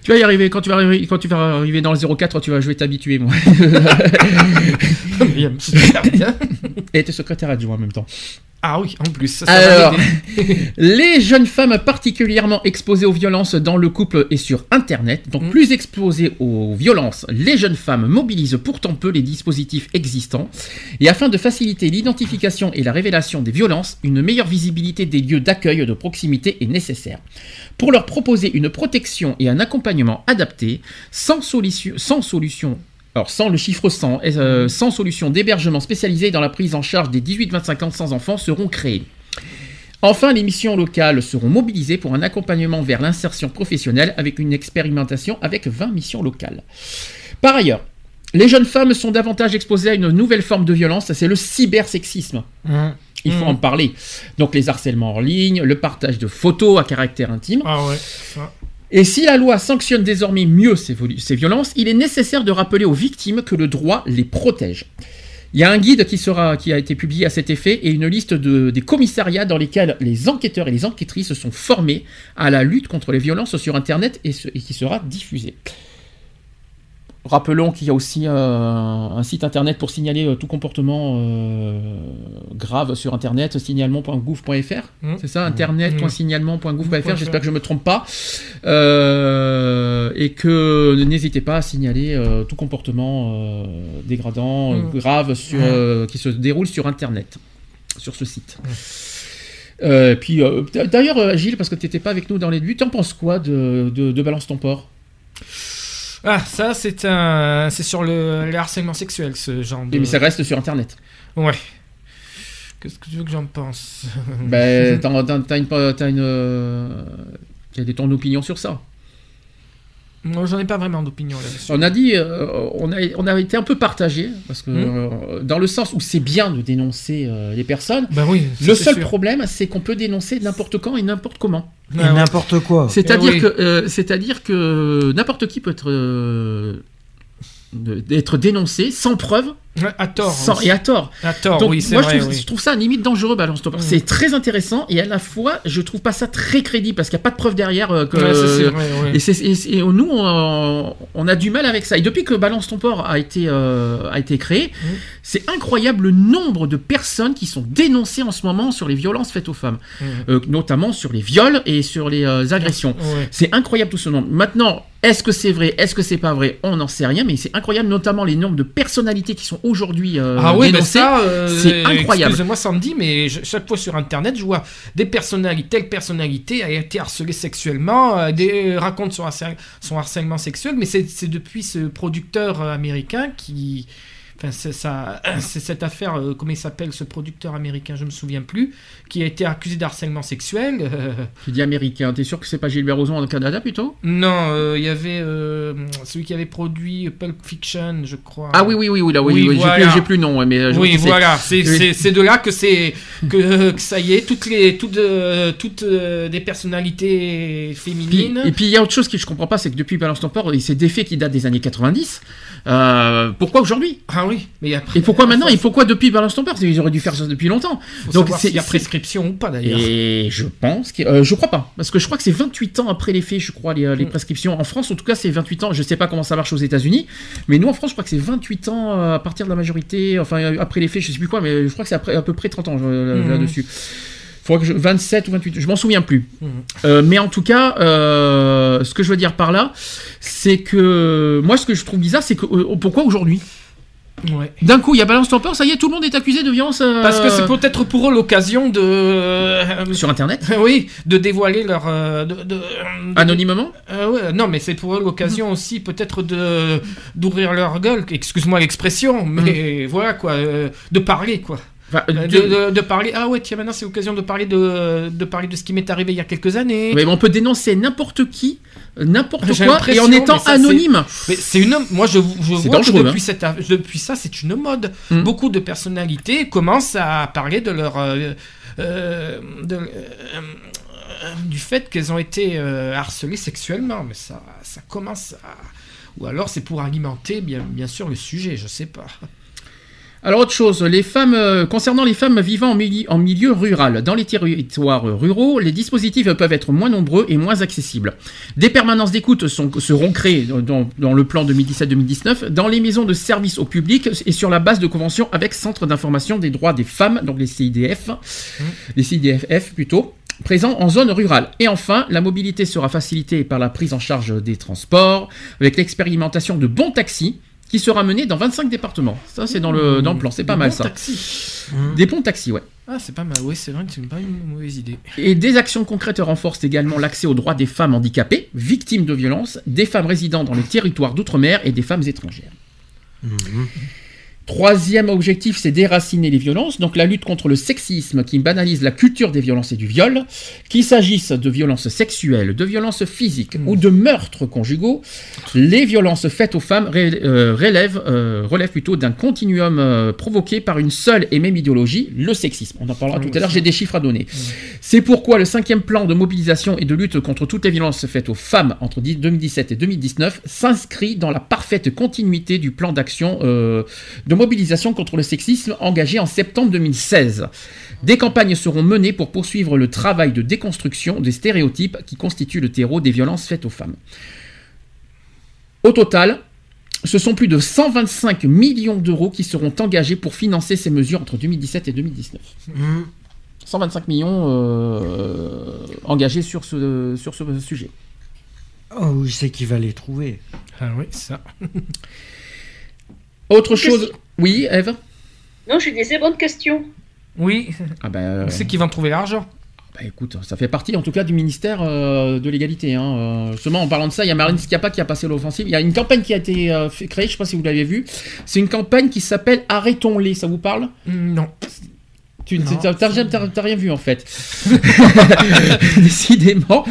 Tu vas y arriver, quand tu vas arriver, quand tu vas arriver dans le 04, tu vas, je vais t'habituer, moi. Et t'es secrétaire adjoint en même temps. Ah oui, en plus. Ça, ça va Alors, les jeunes femmes particulièrement exposées aux violences dans le couple et sur Internet, donc Mm. plus exposées aux violences, les jeunes femmes mobilisent pourtant peu les dispositifs existants. Et afin de faciliter l'identification et la révélation des violences, une meilleure visibilité des lieux d'accueil de proximité est nécessaire. Pour leur proposer une protection et un accompagnement adapté, sans solution, sans solution alors sans le chiffre 100, euh, sans solution d'hébergement spécialisé dans la prise en charge des 18-25 ans sans enfants seront créées. Enfin, les missions locales seront mobilisées pour un accompagnement vers l'insertion professionnelle avec une expérimentation avec 20 missions locales. Par ailleurs, les jeunes femmes sont davantage exposées à une nouvelle forme de violence, c'est le cybersexisme. Mmh. Il faut Mhm. en parler. Donc les harcèlements en ligne, le partage de photos à caractère intime. Ah ouais. Et si la loi sanctionne désormais mieux ces, violences, il est nécessaire de rappeler aux victimes que le droit les protège. Il y a un guide qui, sera, a été publié à cet effet et une liste de, des commissariats dans lesquels les enquêteurs et les enquêtrices sont formés à la lutte contre les violences sur Internet et qui sera diffusée. Rappelons qu'il y a aussi euh, un site internet pour signaler euh, tout comportement euh, grave sur internet, signalement.gouv.fr. Mmh. C'est ça, internet.signalement.gouv.fr. Mmh. J'espère que je ne me trompe pas. Euh, et que n'hésitez pas à signaler euh, tout comportement dégradant, Mmh. grave sur, Mmh. qui se déroule sur internet, sur ce site. Puis d'ailleurs, Gilles, parce que tu n'étais pas avec nous dans les buts, t'en penses quoi de, de, de Balance ton port? Ah, ça, c'est un, c'est sur le, le harcèlement sexuel, ce genre de. Mais ça reste sur internet. Ouais. Qu'est-ce que tu veux que j'en pense? Ben, t'as, t'as- t'as une, t'as une, euh, est ton opinion sur ça Moi, j'en ai pas vraiment d'opinion là-dessus. On a dit, euh, on, a, on a été un peu partagé parce que Hmm. euh, dans le sens où c'est bien de dénoncer euh, les personnes. Ben oui. ça, Le seul sûr. problème, c'est qu'on peut dénoncer n'importe quand et n'importe comment. Et Ah ouais. n'importe quoi. C'est-à-dire oui. que, euh, c'est-à-dire que n'importe qui peut être, euh, d'être dénoncé sans preuve À tort. sans- et à tort. À tort, Donc, oui, c'est moi, vrai. je, trouve, oui. je trouve ça limite dangereux, Balance Ton Port. Mhm. C'est très intéressant et à la fois, je trouve pas ça très crédible parce qu'il n'y a pas de preuve derrière. euh, que, Ouais, vrai, ouais. et, nous, on, on a du mal avec ça. Et depuis que Balance ton port a été, euh, a été créé, Mhm. c'est incroyable le nombre de personnes qui sont dénoncées en ce moment sur les violences faites aux femmes, Mhm. Euh, notamment sur les viols et sur les euh, agressions. Ouais. C'est incroyable tout ce nombre. Maintenant, est-ce que c'est vrai, est-ce que c'est pas vrai? On n'en sait rien, mais c'est incroyable, notamment les nombres de personnalités qui sont aujourd'hui euh, Ah ça, euh, c'est incroyable. Excusez-moi, Sandy, mais je- chaque fois sur Internet, je vois des personnalités, telle personnalité a été harcelée sexuellement, euh, des, raconte son, harcèlement, son harcèlement sexuel, mais c'est depuis ce producteur américain qui. Enfin, c'est cette affaire, euh, comment il s'appelle ce producteur américain, je me souviens plus, qui a été accusé d'harcèlement sexuel. euh, Tu dis américain, t'es sûr que c'est pas Gilbert Rozon au Canada plutôt? Non, euh, il y avait euh, celui qui avait produit Pulp Fiction, je crois. Ah oui, oui, oui, oui, là, oui, Oui, oui, j'ai voilà. plus- j'ai plus le nom, mais je Oui, voilà, c'est de là que c'est que, que ça y est, toutes les toutes toutes des personnalités Puis- féminines. et puis il y a autre chose que je comprends pas, c'est que depuis Balance et c'est des faits qui datent des années 90. euh, pourquoi aujourd'hui? Ah oui, mais après. Et pourquoi maintenant Et pourquoi depuis Balance ton Ils auraient dû faire ça depuis longtemps. faut Donc, c'est- s'il y a prescription ou pas d'ailleurs. Et je pense que euh, je crois pas, parce que je crois que c'est 28 ans après les faits, je crois les, les Mm. prescriptions. En France, en tout cas, c'est 28 ans. Je sais pas comment ça marche aux États-Unis, mais nous en France, je crois que c'est 28 ans euh, à partir de la majorité, enfin euh, après les faits, je sais plus quoi, mais je crois que c'est à peu près 30 ans euh, Mhm. là-dessus. Faudrait que je, 27 ou 28, je m'en souviens plus. Euh, mais en tout cas, euh, ce que je veux dire par là, c'est que moi, ce que je trouve bizarre, c'est que euh, pourquoi aujourd'hui? Ouais. D'un coup, il y a Balance ton port, ça y est, tout le monde est accusé de violence. euh, Parce que c'est peut-être pour eux l'occasion de euh, sur Internet, oui, de dévoiler leur euh, de, de- de- anonymement? Euh, ouais, non, mais c'est pour eux l'occasion aussi peut-être de d'ouvrir leur gueule. Excuse-moi l'expression, mais voilà quoi, euh, de parler quoi. Enfin, Euh, de- De, de- de parler. Ah ouais, tiens, maintenant c'est l'occasion de parler de, de parler de ce qui m'est arrivé il y a quelques années. Mais on peut dénoncer n'importe qui, n'importe J'ai quoi, et en étant mais ça, anonyme. Mais c'est une. Moi, je, je vois que depuis, hein. cette, depuis ça, c'est une mode. Mm. Beaucoup de personnalités commencent à parler de leur. euh, euh, de, du fait qu'elles ont été harcelées sexuellement. Mais ça, ça commence à. Ou alors c'est pour alimenter, bien, bien sûr, le sujet, je sais pas. Alors autre chose, les femmes, euh, concernant les femmes vivant en, mili- en milieu rural, dans les territoires ruraux, les dispositifs peuvent être moins nombreux et moins accessibles. Des permanences d'écoute seront créées dans, dans le plan 2017-2019 dans les maisons de service au public et sur la base de conventions avec Centre d'information des droits des femmes, donc les CIDF, les CIDFF plutôt présents en zone rurale. Et enfin, la mobilité sera facilitée par la prise en charge des transports, avec l'expérimentation de bons taxis, qui sera menée dans 25 départements. Ça, c'est dans le, dans le plan, c'est pas Des mal ça. taxis. Des bons taxis, ouais. Ah, c'est pas mal, oui, c'est vrai que c'est pas une mauvaise idée. Et des actions concrètes renforcent également l'accès aux droits des femmes handicapées, victimes de violences, des femmes résidant dans les territoires d'outre-mer et des femmes étrangères. Troisième objectif, c'est déraciner les violences, donc la lutte contre le sexisme qui banalise la culture des violences et du viol, qu'il s'agisse de violences sexuelles, de violences physiques ou de meurtres conjugaux, les violences faites aux femmes euh, relèvent, euh, relèvent plutôt d'un continuum euh, provoqué par une seule et même idéologie, le sexisme. On en parlera tout à l'heure, j'ai des chiffres à donner. C'est pourquoi le cinquième plan de mobilisation et de lutte contre toutes les violences faites aux femmes entre 10 2017 et 2019 s'inscrit dans la parfaite continuité du plan d'action euh, de mobilisation contre le sexisme engagé en septembre 2016. Des campagnes seront menées pour poursuivre le travail de déconstruction des stéréotypes qui constituent le terreau des violences faites aux femmes. Au total, ce sont plus de 125 millions d'euros qui seront engagés pour financer ces mesures entre 2017 et 2019. Mmh. 125 millions euh, engagés sur ce, sur ce sujet. Oh, oui, c'est qui va les trouver. Ah oui, ça. Autre chose. Oui, Eve Non, je disais bonne question. Oui, Ah ben, c'est qui vont trouver l'argent. bah écoute, ça fait partie en tout cas du ministère euh, de l'égalité. Hein. Euh, justement, en parlant de ça, il y a Marine Schiappa qui a passé l'offensive. Il y a une campagne qui a été euh, créée, je sais pas si vous l'avez vu. C'est une campagne qui s'appelle Arrêtons-les, ça vous parle? Non. Tu t'as rien, vu en fait. Décidément.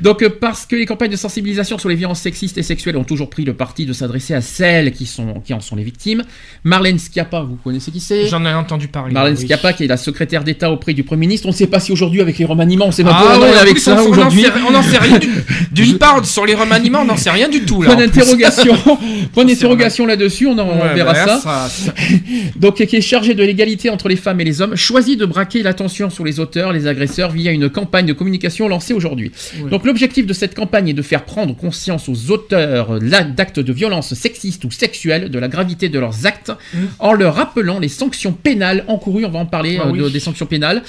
Donc euh, parce que les campagnes de sensibilisation sur les violences sexistes et sexuelles ont toujours pris le parti de s'adresser à celles qui, sont, qui en sont les victimes. Marlène Schiappa, vous connaissez qui c'est? J'en ai entendu parler. Marlène oui. Schiappa qui est la secrétaire d'État auprès du Premier ministre. On ne sait pas si aujourd'hui avec les remaniements, on sait pas Ah où on en ouais, avec ça on- on n'en aujourd'hui. sait- On n'en sait rien. du- D'une part, sur les remaniements, on n'en sait rien du tout. Là, Point d'interrogation, point d'interrogation là-dessus, on, en- on Ouais, verra bah, ça. ça- Donc, qui est chargé de l'égalité entre les femmes et les hommes, choisit de braquer l'attention sur les auteurs, les agresseurs, via une campagne de communication lancée aujourd'hui. Donc, l'objectif de cette campagne est de faire prendre conscience aux auteurs là, d'actes de violence sexistes ou sexuelles de la gravité de leurs actes, Mm. en leur rappelant les sanctions pénales encourues. On va en parler Ah euh, de- des sanctions pénales.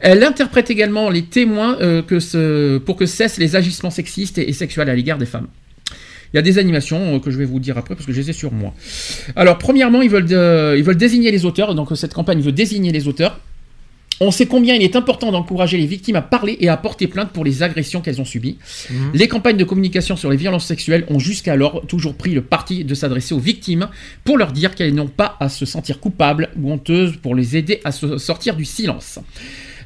Elle interprète également les témoins euh, que ce- pour que cessent les agissements sexistes et, et sexuels à l'égard des femmes. Il y a des animations euh, que je vais vous dire après parce que je les ai sur moi. Alors, premièrement, ils veulent, euh, ils veulent désigner les auteurs. Donc, euh, cette campagne veut désigner les auteurs. On sait combien il est important d'encourager les victimes à parler et à porter plainte pour les agressions qu'elles ont subies. Mhm. Les campagnes de communication sur les violences sexuelles ont jusqu'alors toujours pris le parti de s'adresser aux victimes pour leur dire qu'elles n'ont pas à se sentir coupables ou honteuses pour les aider à se sortir du silence.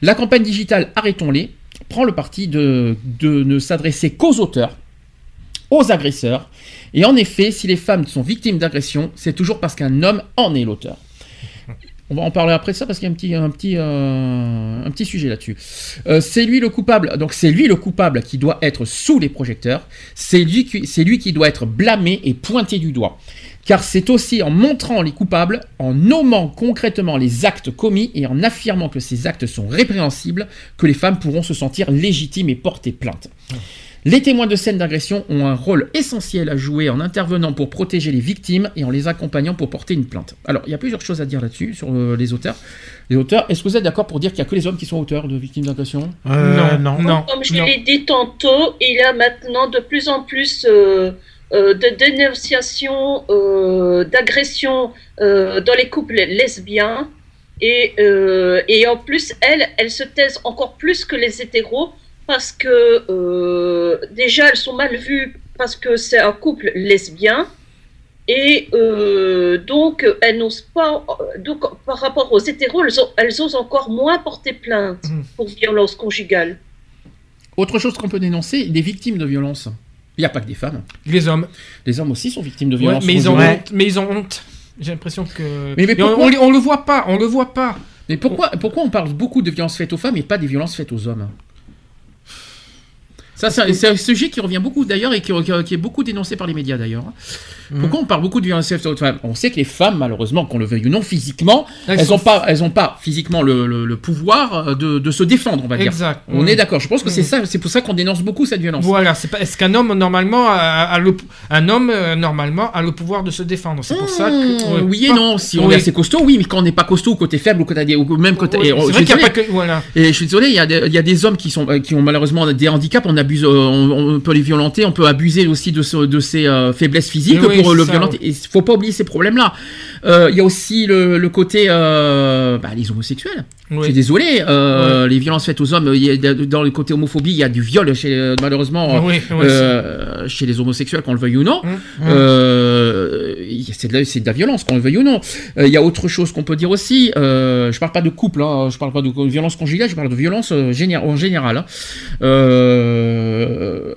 La campagne digitale Arrêtons-les prend le parti de, de ne s'adresser qu'aux auteurs, aux agresseurs. Et en effet, si les femmes sont victimes d'agression, c'est toujours parce qu'un homme en est l'auteur. On va en parler après ça parce qu'il y a un petit, euh, sujet là-dessus. Euh, c'est lui le coupable, donc c'est lui le coupable qui doit être sous les projecteurs. C'est lui qui doit être blâmé et pointé du doigt. Car c'est aussi en montrant les coupables, en nommant concrètement les actes commis et en affirmant que ces actes sont répréhensibles, que les femmes pourront se sentir légitimes et porter plainte. Les témoins de scènes d'agression ont un rôle essentiel à jouer en intervenant pour protéger les victimes et en les accompagnant pour porter une plainte. Alors, il y a plusieurs choses à dire là-dessus, sur euh, les auteurs. Les auteurs, est-ce que vous êtes d'accord pour dire qu'il n'y a que les hommes qui sont auteurs de victimes d'agression? Euh, non, non. non. Comme je l'ai dit tantôt, il y a maintenant de plus en plus euh, euh, de dénonciations euh, d'agressions euh, dans les couples lesbiens. Et, euh, et en plus, elles, elles se taisent encore plus que les hétéros parce que euh, déjà, elles sont mal vues parce que c'est un couple lesbien. Et euh, donc, elles n'osent pas, donc par rapport aux hétéros, elles, ont- elles osent encore moins porter plainte Mhm. pour violence conjugale. Autre chose qu'on peut dénoncer, les victimes de violences. Il n'y a pas que des femmes. Les hommes. Les hommes aussi sont victimes de Ouais, violences. mais ils ont. Ouais. honte. Mais ils ont honte. J'ai l'impression que. Mais- mais Et on, pourquoi on, on le voit pas. On le voit pas. Mais pourquoi, pourquoi on parle beaucoup de violences faites aux femmes et pas des violences faites aux hommes? Ça, c'est un- sujet qui revient beaucoup d'ailleurs et qui, est beaucoup dénoncé par les médias d'ailleurs. Mhm. Pourquoi on parle beaucoup de aux femmes On sait que les femmes, malheureusement, qu'on le veuille ou non, physiquement, Elles n'ont pas, elles ont pas physiquement le, le- le pouvoir euh, de, de se défendre, on va dire. Exact. On Ouais. est d'accord. Je pense que c'est Mhm. ça, c'est pour ça qu'on dénonce beaucoup cette violence. Voilà, c'est. Est-ce qu'un homme normalement a, a le un homme euh, normalement a le pouvoir de se défendre? C'est pour ça que. Oui et non. Si on Oui. est assez costaud, oui, mais quand on n'est pas costaud, côté faible ou côté ou même côté. C'est je vrai qu'il n'y a désolé, pas que. Voilà. Et je suis désolé, il y, a des- il y a des hommes qui, sont, euh, qui ont malheureusement des handicaps, on abuse, euh, on, on peut les violenter, on peut abuser aussi de, ce- de ces euh, faiblesses physiques oui, pour euh, le ça, violenter. Il faut pas oublier ces problèmes-là. Euh, Il y a aussi le, le côté, euh, bah, les homosexuels. Je suis Oui. désolé, euh, les violences faites aux hommes, y a- dans le côté homophobie, il y a du viol chez, malheureusement, Oui, oui, euh, chez les homosexuels, qu'on le veuille ou non. Y a- c'est de, la- c'est de la violence, qu'on le veuille ou non. Euh, Il y a autre chose qu'on peut dire aussi. Euh, je parle pas de couple, hein, je parle pas de violence conjugale, je parle de violence euh, en général. hein. Euh,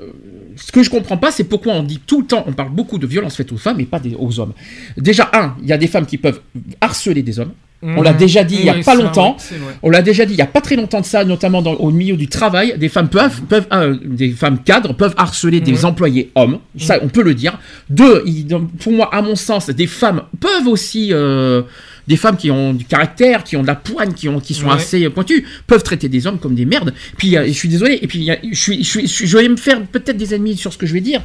ce que je comprends pas, c'est pourquoi on dit tout le temps, on parle beaucoup de violence faite aux femmes et pas aux hommes. Déjà, un, il y a des femmes qui peuvent harceler des hommes. On l'a Mmh. déjà dit il y a pas ça, longtemps. ouais. On l'a déjà dit il y a pas très longtemps de ça, notamment dans, au milieu du travail, des femmes peuvent, peuvent euh, des femmes cadres peuvent harceler des Ouais. employés hommes. Ça, on peut le dire. Deux, il- pour moi, à mon sens, des femmes peuvent aussi, euh, des femmes qui ont du caractère, qui ont de la poigne, qui ont, qui sont Ouais. assez pointues, peuvent traiter des hommes comme des merdes. Puis, euh, je suis désolé. Et puis, suis, je suis- je vais me faire peut-être des ennemis sur ce que je vais dire.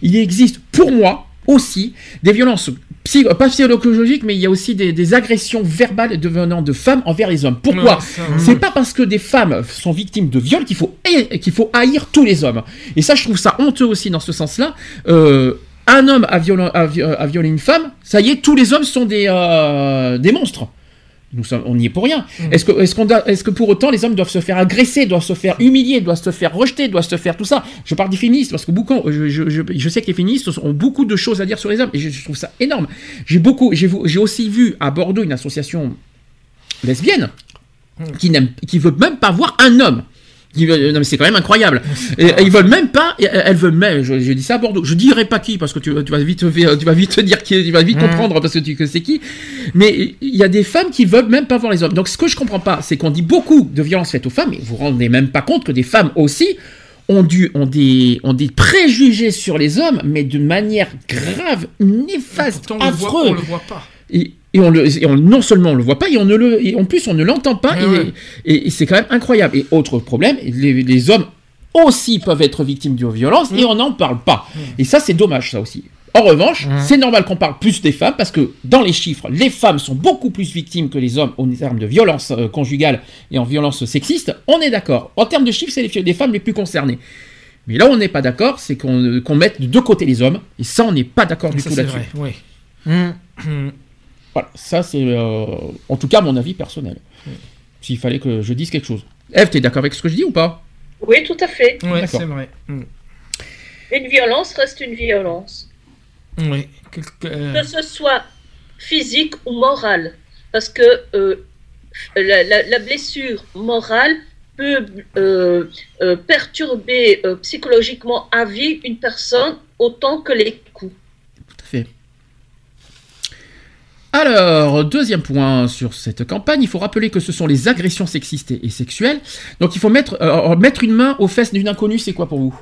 Il existe, pour moi, aussi des violences psy- pas psychologiques, mais il y a aussi des, des agressions verbales devenant de femmes envers les hommes. Pourquoi c'est pas parce que des femmes sont victimes de viol qu'il faut, qu'il faut haïr tous les hommes. Et ça, je trouve ça honteux aussi dans ce sens-là. Euh, un homme a, violé- a vi- a violé une femme, ça y est, tous les hommes sont des, euh, des monstres. Nous sommes, on n'y est pour rien. Mm. Est-ce que, est-ce qu'on doit- est-ce que pour autant les hommes doivent se faire agresser, doivent se faire humilier, doivent se faire rejeter, doivent se faire tout ça? Je parle des féministes parce que beaucoup, je, je- je- je sais que les féministes ont beaucoup de choses à dire sur les hommes et je, trouve ça énorme. J'ai beaucoup, j'ai, aussi vu à Bordeaux une association lesbienne qui n'aiment, qui veut même pas voir un homme. Non mais c'est quand même incroyable. Et, et ils veulent même pas, et elles veulent même. Je, je dis ça à Bordeaux. Je dirai pas qui parce que tu, tu vas vite, tu vas vite te dire qui, tu vas vite Mhm. comprendre parce que tu que c'est qui. Mais il y a des femmes qui veulent même pas voir les hommes. Donc ce que je comprends pas, c'est qu'on dit beaucoup de violences faites aux femmes, mais vous vous rendez même pas compte que des femmes aussi ont, dû, ont, des, ont des préjugés sur les hommes, mais de manière grave, néfaste, Pourtant, on le, voit, affreux. on le voit pas. Et, et on le, et on- non seulement on le voit pas, et, on ne le, et en plus on ne l'entend pas, Ouais, et, ouais. et- et c'est quand même incroyable. Et autre problème, les, les hommes aussi peuvent être victimes de violences, Mm. et on n'en parle pas. Et ça c'est dommage ça aussi. En revanche, c'est normal qu'on parle plus des femmes, parce que dans les chiffres, les femmes sont beaucoup plus victimes que les hommes en termes de violence euh, conjugale et en violence sexiste. On est d'accord. En termes de chiffres, c'est les, femmes les plus concernées. Mais là on n'est pas d'accord, c'est qu'on qu'on mette de deux côtés les hommes, et ça on n'est pas d'accord du Ça, tout là-dessus. oui. Voilà, ça c'est euh, en tout cas mon avis personnel. S'il fallait que je dise quelque chose. Eve, t'es d'accord avec ce que je dis ou pas? Oui, tout à fait. D'accord. c'est vrai. Hum. Une violence reste une violence. Oui. Quelque- euh, Que ce soit physique ou morale. Parce que euh, la, la- la blessure morale peut euh, euh, perturber euh, psychologiquement à vie une personne autant que les coups. Tout à fait. Alors, deuxième point sur cette campagne, il faut rappeler que ce sont les agressions sexistes et et sexuelles. Donc il faut mettre, euh, mettre une main aux fesses d'une inconnue, c'est quoi pour vous?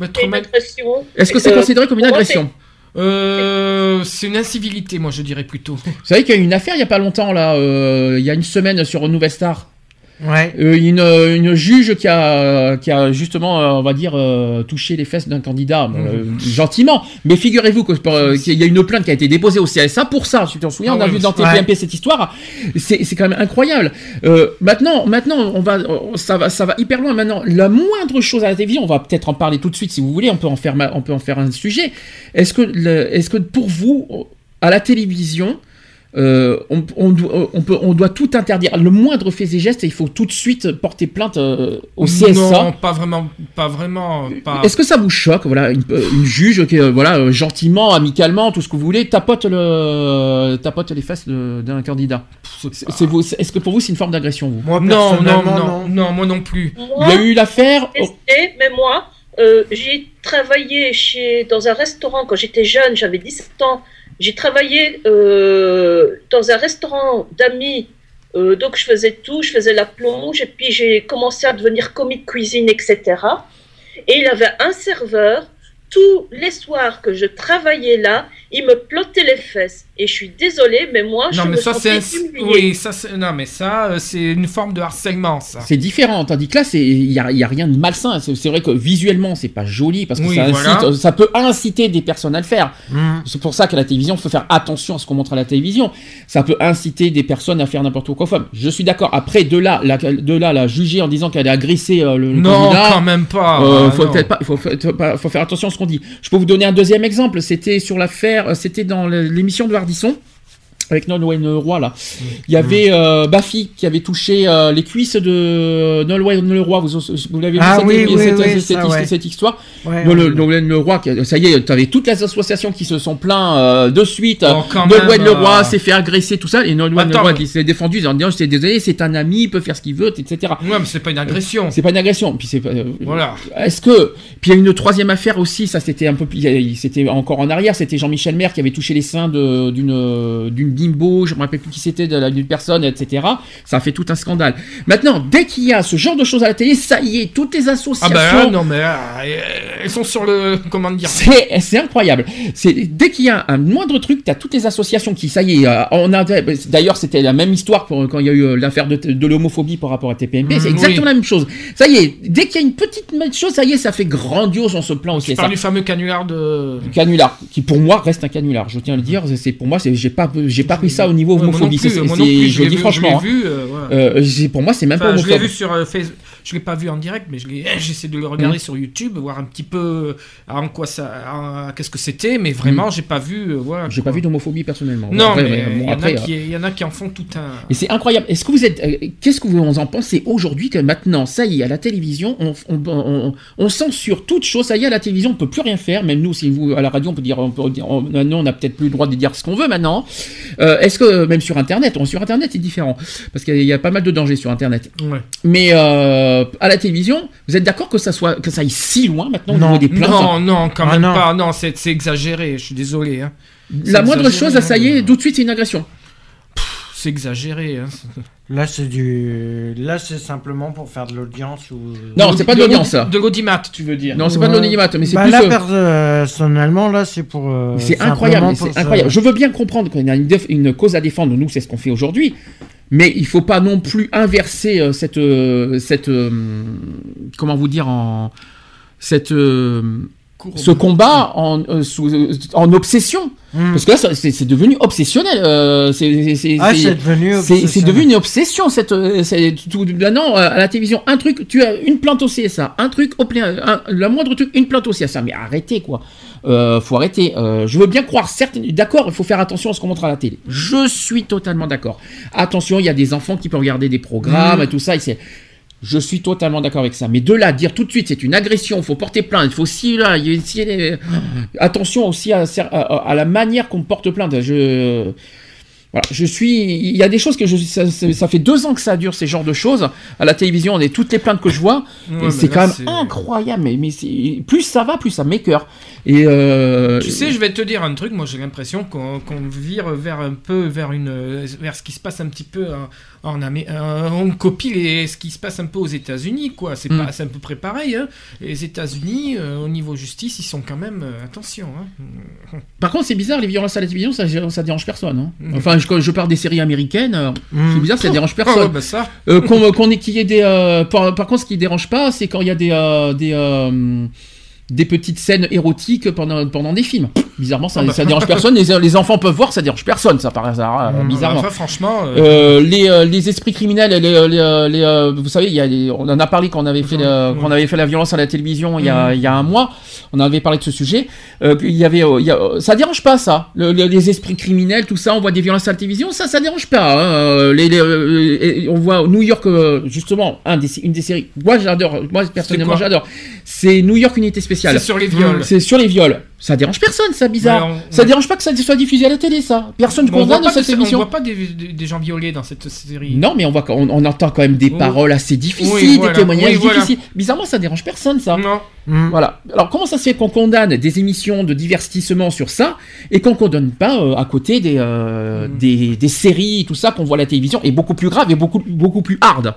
Mettre C'est une ma- agression. Est-ce que c'est Euh, considéré comme une agression? Euh, c'est une incivilité, moi je dirais plutôt. Vous savez qu'il y a eu une affaire il y a pas longtemps, là, euh, il y a une semaine sur Nouvelle Star. Ouais. Euh, une, une juge qui a, qui a justement, euh, on va dire, euh, touché les fesses d'un candidat, bon, euh, gentiment. Mais figurez-vous euh, qu'il y a une plainte qui a été déposée au CSA pour ça. Tu t'en souviens, Ah on a ouais, vu dans ouais. TPMP cette histoire. C'est quand même incroyable. Euh, maintenant, maintenant, on va, euh, ça va, ça va hyper loin. Maintenant, la moindre chose à la télévision, on va peut-être en parler tout de suite si vous voulez. On peut en faire, on peut en faire un sujet. Est-ce que, est-ce que pour vous, à la télévision, euh, on, on doit, on, peut, on doit tout interdire. Le moindre fait et geste, il faut tout de suite porter plainte euh, au CSA. Non, pas vraiment, pas vraiment, pas. Est-ce que ça vous choque, voilà, une, euh, une juge qui, euh, voilà, gentiment, amicalement, tout ce que vous voulez, tapote le, tapote les fesses d'un candidat? Est-ce que pour vous c'est une forme d'agression vous? Moi, Non, non, personnellement, non, non, moi non plus. Il y a eu l'affaire. oh, mais moi, euh, j'ai travaillé chez, dans un restaurant quand j'étais jeune, j'avais 17 ans. J'ai travaillé euh, dans un restaurant d'amis, euh, donc je faisais tout, je faisais la plonge, et puis j'ai commencé à devenir commis de cuisine, etc. Et il avait un serveur, tous les soirs que je travaillais là, il me plottait les fesses. Et je suis désolée, mais moi, je Non, mais me ça c'est, oui, ça c'est, non, mais ça euh, c'est une forme de harcèlement, ça. C'est différent, tandis que là, c'est il y a, il y a rien de malsain. C'est c'est vrai que visuellement, c'est pas joli parce que Oui, ça, incite- voilà. ça peut inciter des personnes à le faire. Hum. C'est pour ça qu'à la télévision, il faut faire attention à ce qu'on montre à la télévision. Ça peut inciter des personnes à faire n'importe quoi. Je suis d'accord. Après, de là, la, de là, la juger en disant qu'elle a agressé euh, le, non, candidat. quand même pas. Euh, ah, faut peut-être pas, faut, faut- faire attention à ce qu'on dit. Je peux vous donner un deuxième exemple. C'était sur l'affaire, euh, c'était dans l'émission de Hardisson. Avec Nolwenn Leroy là, il y avait euh, Baffy qui avait touché euh, les cuisses de Nolwenn Leroy. Vous, vous l'avez vu Ah cette, oui, oui, cette- oui, cette- ça, cette- ouais. cette histoire Ouais. Nolwenn Leroy, qui- ça y est, tu avais toutes les associations qui se sont plaints euh, de suite. Oh, Nolwenn Leroy euh. s'est fait agresser, tout ça, et Nolwenn Leroy qui s'est défendu en disant c'est désolé, c'est un ami, il peut faire ce qu'il veut, etc. Ouais, mais c'est pas une agression. C'est pas une agression. Puis c'est euh, Voilà. est-ce que puis il y a une troisième affaire aussi, ça c'était un peu c'était encore en arrière, c'était Jean-Michel Maire qui avait touché les seins d'une euh, d'une bimbo, je me rappelle plus qui c'était, de la- d'une personne, etc. Ça fait tout un scandale. Maintenant, dès qu'il y a ce genre de choses à la télé, ça y est, toutes les Ah associations. bah là, non, mais euh, elles sont sur le, comment dire. C'est c'est incroyable. C'est dès qu'il y a un moindre truc, t'as toutes les associations qui, ça y est, euh, on a. D'ailleurs, c'était la même histoire pour, quand il y a eu euh, l'affaire de, de l'homophobie par rapport à TPMP. c'est Mm, exactement oui. la même chose. Ça y est, dès qu'il y a une petite chose, ça y est, ça fait grandiose. On se plaint aussi. Je parle du fameux canular de. Canular, qui pour moi reste un canular. Je tiens à le dire. C'est pour moi, c'est j'ai pas, j'ai pas pris ça au niveau homophobie. je le l'ai dis vu- franchement. Vu, euh, hein. voilà. Euh, c'est- pour moi, c'est même Enfin, pas je l'ai homophobe. vu sur euh, Facebook. Je l'ai pas vu en direct, mais je l'ai- j'essaie de le regarder sur YouTube, voir un petit peu euh, en quoi ça, qu'est-ce que c'était, mais vraiment, j'ai pas vu. euh, voilà. J'ai quoi. pas vu d'homophobie personnellement. Non, Après, mais euh, bon, il y, en a euh, qui, y en a qui en font tout un. Et c'est incroyable. Est-ce que vous êtes, euh, qu'est-ce que vous en pensez aujourd'hui que maintenant, ça y est, à la télévision, on, on, on, on censure toute chose. Ça y est, à la télévision, on peut plus rien faire. Même nous, si vous à la radio, on peut dire, on peut dire, on, maintenant, on a peut-être plus le droit de dire ce qu'on veut maintenant. Euh, Est-ce que même sur Internet, on, sur Internet, c'est différent parce qu'il y a- il y a pas mal de dangers sur Internet. Ouais. Mais euh, à la télévision, vous êtes d'accord que ça soit, que ça aille si loin maintenant au Non. niveau des plaintes Non, non, quand Ah, même non. pas. Non, c'est exagéré. Je suis désolé. hein. La moindre exagéré, chose, ça y est, hein. tout de suite, c'est une agression. C'est exagéré. hein. Là, c'est du. Là, c'est simplement pour faire de l'audience ou. Non, c'est pas de l'audience. De l'audimat, tu veux dire. Non, c'est pas de l'anonymat, mais c'est bah, plus. là, euh, personnellement, là, c'est pour. euh, C'est incroyable, c'est ça. incroyable. Je veux bien comprendre qu'on a une, déf- une cause à défendre, nous c'est ce qu'on fait aujourd'hui, mais il faut pas non plus inverser euh, cette, euh, cette euh, comment vous dire en cette ce combat en, euh, sous- euh, en obsession. Hmm. Parce que là, c'est devenu obsessionnel. euh, c'est- Ah, c'est- devenu. devenu une obsession cette tout euh, à la télévision un truc tu as une plainte au CSA un truc au plein un- moindre truc une plainte au CSA mais arrêtez quoi faut arrêter je veux bien croire certes d'accord il faut faire attention à ce qu'on montre à la télé je suis totalement d'accord attention il y a des enfants qui peuvent regarder des programmes Mm. et tout ça et je suis totalement d'accord avec ça. Mais de là, dire tout de suite, c'est une agression, il faut porter plainte, il faut si là, il si est- attention aussi à, à- à la manière qu'on porte plainte. Je, voilà, je suis, il y a des choses que je, ça, fait deux ans que ça dure ces genres de choses à la télévision. On est toutes les plaintes que je vois, Ouais, c'est quand même incroyable. Mais, plus ça va, plus ça m'écœure. Et euh, Tu sais, je vais te dire un truc. Moi, j'ai l'impression qu'on qu'on vire vers un peu vers une vers ce qui se passe un petit peu en, en Amé- euh, on copie les, ce qui se passe un peu aux États-Unis, quoi. C'est Mm. pas, c'est à peu près pareil. Hein. Les États-Unis, euh, au niveau justice, ils sont quand même euh, attention. Hein. par contre, c'est bizarre, les violences à la télévision, ça, ça dérange personne. hein. Mm. Enfin, je, je parle des séries américaines, Hmm. c'est bizarre, ça dérange Oh, personne. bah ça. Qu'on qu'il y ait des par, par contre ce qui dérange pas c'est quand il y a des des des petites scènes érotiques pendant pendant des films bizarrement ça, Ah bah. ça dérange personne les, les enfants peuvent voir ça dérange personne ça paraît ça, euh, bizarrement Enfin, franchement. euh, euh, les, euh, les esprits criminels, les, les, vous savez, y a on en a parlé quand on avait fait, le- Ouais. quand on avait fait la violence à la télévision il y a, il y a un mois. On avait parlé de ce sujet. Il y avait, y a, ça dérange pas ça. Le- le- les esprits criminels, tout ça, on voit des violences à la télévision, ça, ça dérange pas. hein. On voit New York, justement, un des, une des séries. Moi, j'adore. Moi, personnellement, j'adore. C'est New York Unité Spéciale. C'est sur les viols. C'est sur les viols. Ça dérange personne, ça, bizarre. Ouais, on- Ça ouais. dérange pas que ça soit diffusé à la télé, ça. Personne ne condamne cette de- on émission. voit pas des, des- des gens violés dans cette série. Non, mais on, voit, qu'on- on, entend quand même des paroles assez difficiles, Oui, voilà. des témoignages Oui, voilà. difficiles. Bizarrement, ça dérange personne, ça. Non. Hmm. Voilà. Alors, comment ça se fait qu'on condamne des émissions de divertissement sur ça et qu'on condamne pas euh, à côté des, euh, Mm. des, des séries, tout ça qu'on voit à la télévision est beaucoup plus grave et beaucoup, beaucoup plus hard?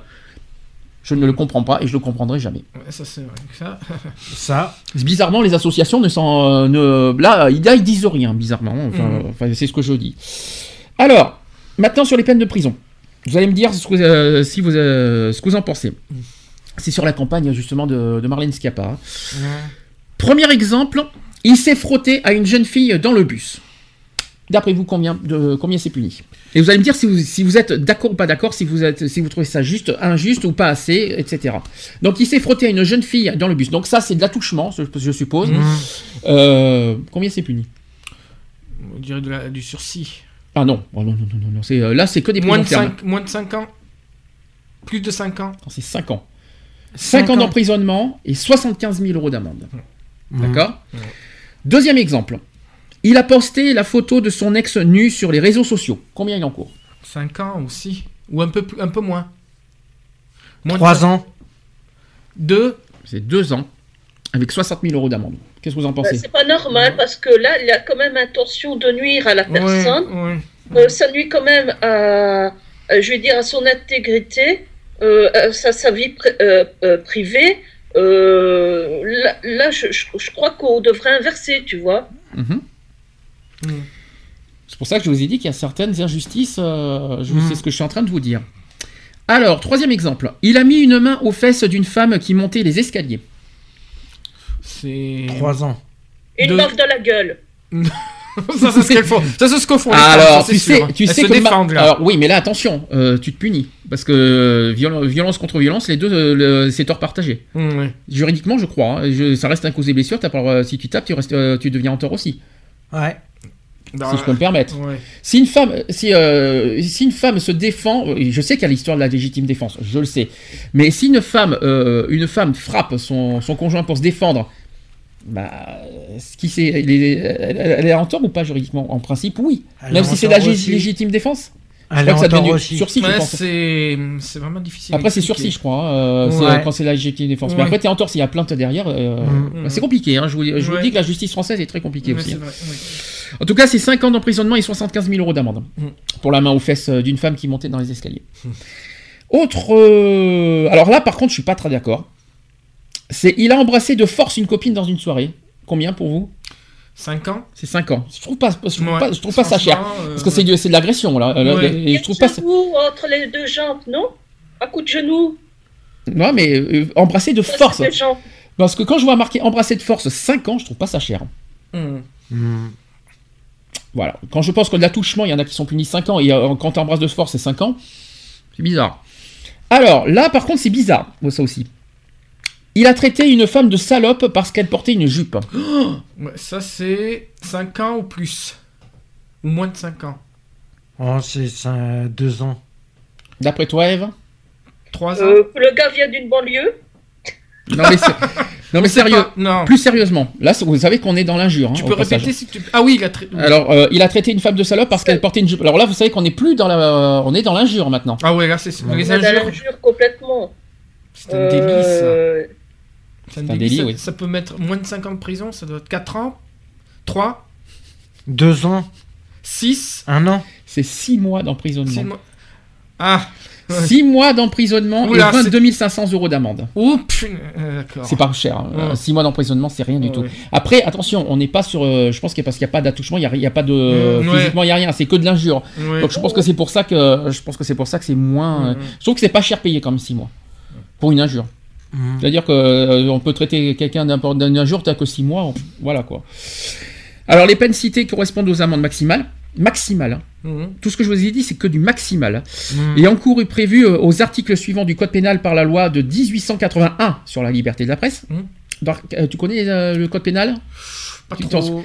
Je ne le comprends pas et je le comprendrai jamais. Ouais, ça c'est vrai. Ça. Ça. Bizarrement, les associations ne s'en. euh, ne, là, ils, disent rien, bizarrement. Enfin, Mhm. enfin, c'est ce que je dis. Alors, maintenant sur les peines de prison. Vous allez me dire ce que, euh, si vous, euh, ce que vous en pensez. C'est sur la campagne, justement, de, de Marlène Schiappa. Premier exemple, il s'est frotté à une jeune fille dans le bus. D'après vous, combien, de, combien c'est puni Et vous allez me dire si vous, si vous êtes d'accord ou pas d'accord, si vous, êtes, si vous trouvez ça juste, injuste ou pas assez, etc. Donc il s'est frotté à une jeune fille dans le bus. Donc ça, c'est de l'attouchement, je, suppose. Mhm. Euh, combien c'est puni? On dirait de la- du sursis. Ah non, oh non, non, non, non, non, c'est, euh, là c'est que des Moins de. 5, moins de 5 ans Plus de 5 ans C'est 5 ans. 5 ans d'emprisonnement et 75 000 euros d'amende. Hmm. D'accord? Ouais. Deuxième exemple. Il a posté la photo de son ex nu sur les réseaux sociaux. Combien il en court 5 ans aussi Ou un peu, plus, un peu moins Moins de Trois cinq- ans. Deux C'est 2 ans avec 60 000 euros d'amende. Qu'est-ce que vous en Bah, pensez? c'est pas normal parce que là, il a quand même intention de nuire à la personne. Ouais, ouais. Euh, ça nuit quand même à, à, je vais dire, à son intégrité, euh, à sa, sa vie pri- euh, euh, privée. Euh, là, là, je, je- je crois qu'on devrait inverser, tu vois. Mhm. Mm. C'est pour ça que je vous ai dit qu'il y a certaines injustices. euh, je- Mhm. C'est ce que je suis en train de vous dire. Alors, troisième exemple. Il a mis une main aux fesses d'une femme qui montait les escaliers. C'est. Trois ans. Une De- baffe dans la gueule. ça, c'est ce qu'elles font. Ça, c'est ce qu'au font. les femmes, Alors, tu sais, sûr. tu Elles sais se que ma- défendent, là. Alors oui, mais là attention, euh, tu te punis parce que euh, viol- violence contre violence, les deux, euh, le- c'est tort partagé. Mmh, ouais. Juridiquement, je crois. hein, je- ça reste un blessure. Pas le droit- si tu tapes, tu restes, euh, tu deviens en tort aussi, Ouais. Si je peux me permettre. Ouais. Si une femme, si, euh, si une femme se défend, euh, je sais qu'il y a l'histoire de la légitime défense, je le sais. Mais si une femme, euh, une femme frappe son, son conjoint pour se défendre, bah, ce qui c'est, elle, est- elle- elle est en tort ou pas juridiquement? En principe, oui. Elle Même si c'est la aussi. légitime défense? Je crois que ça devient aussi. sursis, Ouais, c'est vraiment difficile. Après, c'est sursis, je crois, hein, euh, Ouais. quand c'est la légitime défense. Mais Ouais. après, t'es en tort s'il y a plainte derrière. euh, Mm. bah, c'est compliqué. Hein, je vous, je vous Ouais. dis que la justice française est très compliquée aussi. hein. En tout cas, c'est 5 ans d'emprisonnement et 75 000 euros d'amende Mm. pour la main aux fesses euh, d'une femme qui montait dans les escaliers. Autre. euh, Alors là, par contre, je suis pas très d'accord. C'est il a embrassé de force une copine dans une soirée. Combien pour vous? 5 ans? C'est 5 ans. Je trouve pas, je trouve Ouais. pas, je trouve pas ça cher. Euh, Parce que c'est de, c'est de l'agression là. Ouais. Et je trouve pas ça. Entre les deux jambes, non? Un coup de genou. Non, mais euh, embrasser de force. Parce que quand je vois marqué embrasser de force 5 ans, je trouve pas ça cher. hmm. Hmm. Voilà. Quand je pense que de l'attouchement, il y en a qui sont punis 5 ans et euh, quand tu embrasses de force, c'est 5 ans. C'est bizarre. Alors, là, par contre, c'est bizarre. Ça aussi. Il a traité une femme de salope parce qu'elle portait une jupe. Ça, c'est 5 ans ou plus? Ou moins de 5 ans? Oh, c'est ça, deux ans. D'après toi, Eve? 3 ans? Euh, le gars vient d'une banlieue. Non, mais, c'est- non, mais sérieux. pas, Non. Plus sérieusement. Là, vous savez qu'on est dans l'injure. tu hein, peux répéter si tu. Ah oui, il a. trai- Alors, euh, il a traité une femme de salope parce qu'elle portait une jupe. Alors là, vous savez qu'on n'est plus dans la, on est dans l'injure maintenant. Ah ouais, là, c'est Ouais. les On est dans l'injure complètement. C'est un délit, ça. Euh, C'est un C'est un délit, délit, ça, oui. ça peut mettre moins de 5 ans de prison, ça doit être 4 ans 3 Deux ans 6 Un an C'est 6 mois d'emprisonnement. mois. Ah 6 mois d'emprisonnement Oula, et 22 500 euros d'amende. Oh putain euh, D'accord. C'est pas cher. Ouais. 6 mois d'emprisonnement, c'est rien du tout. Après, attention, on n'est pas sur. euh, je pense qu'il a, parce qu'il n'y a pas d'attouchement, il n'y a, il y a pas de. Mm, physiquement, il n'y a rien. C'est que de l'injure. Donc je pense que c'est pour ça que. Je pense que c'est pour ça que c'est moins. euh, Mm, mm. Je trouve que c'est pas cher payé quand même 6 mois. Pour une injure. C'est-à-dire que euh, on peut traiter quelqu'un d'une injure, t'as que 6 mois. on- Voilà quoi. Alors les peines citées correspondent aux amendes maximales. Maximales. hein. Mhm. Tout ce que je vous ai dit, c'est que du maximal. hein. Hmm. Et encours est prévu euh, aux articles suivants du Code pénal par la loi de 1881 sur la liberté de la presse. Mhm. Euh, tu connais euh, le Code pénal?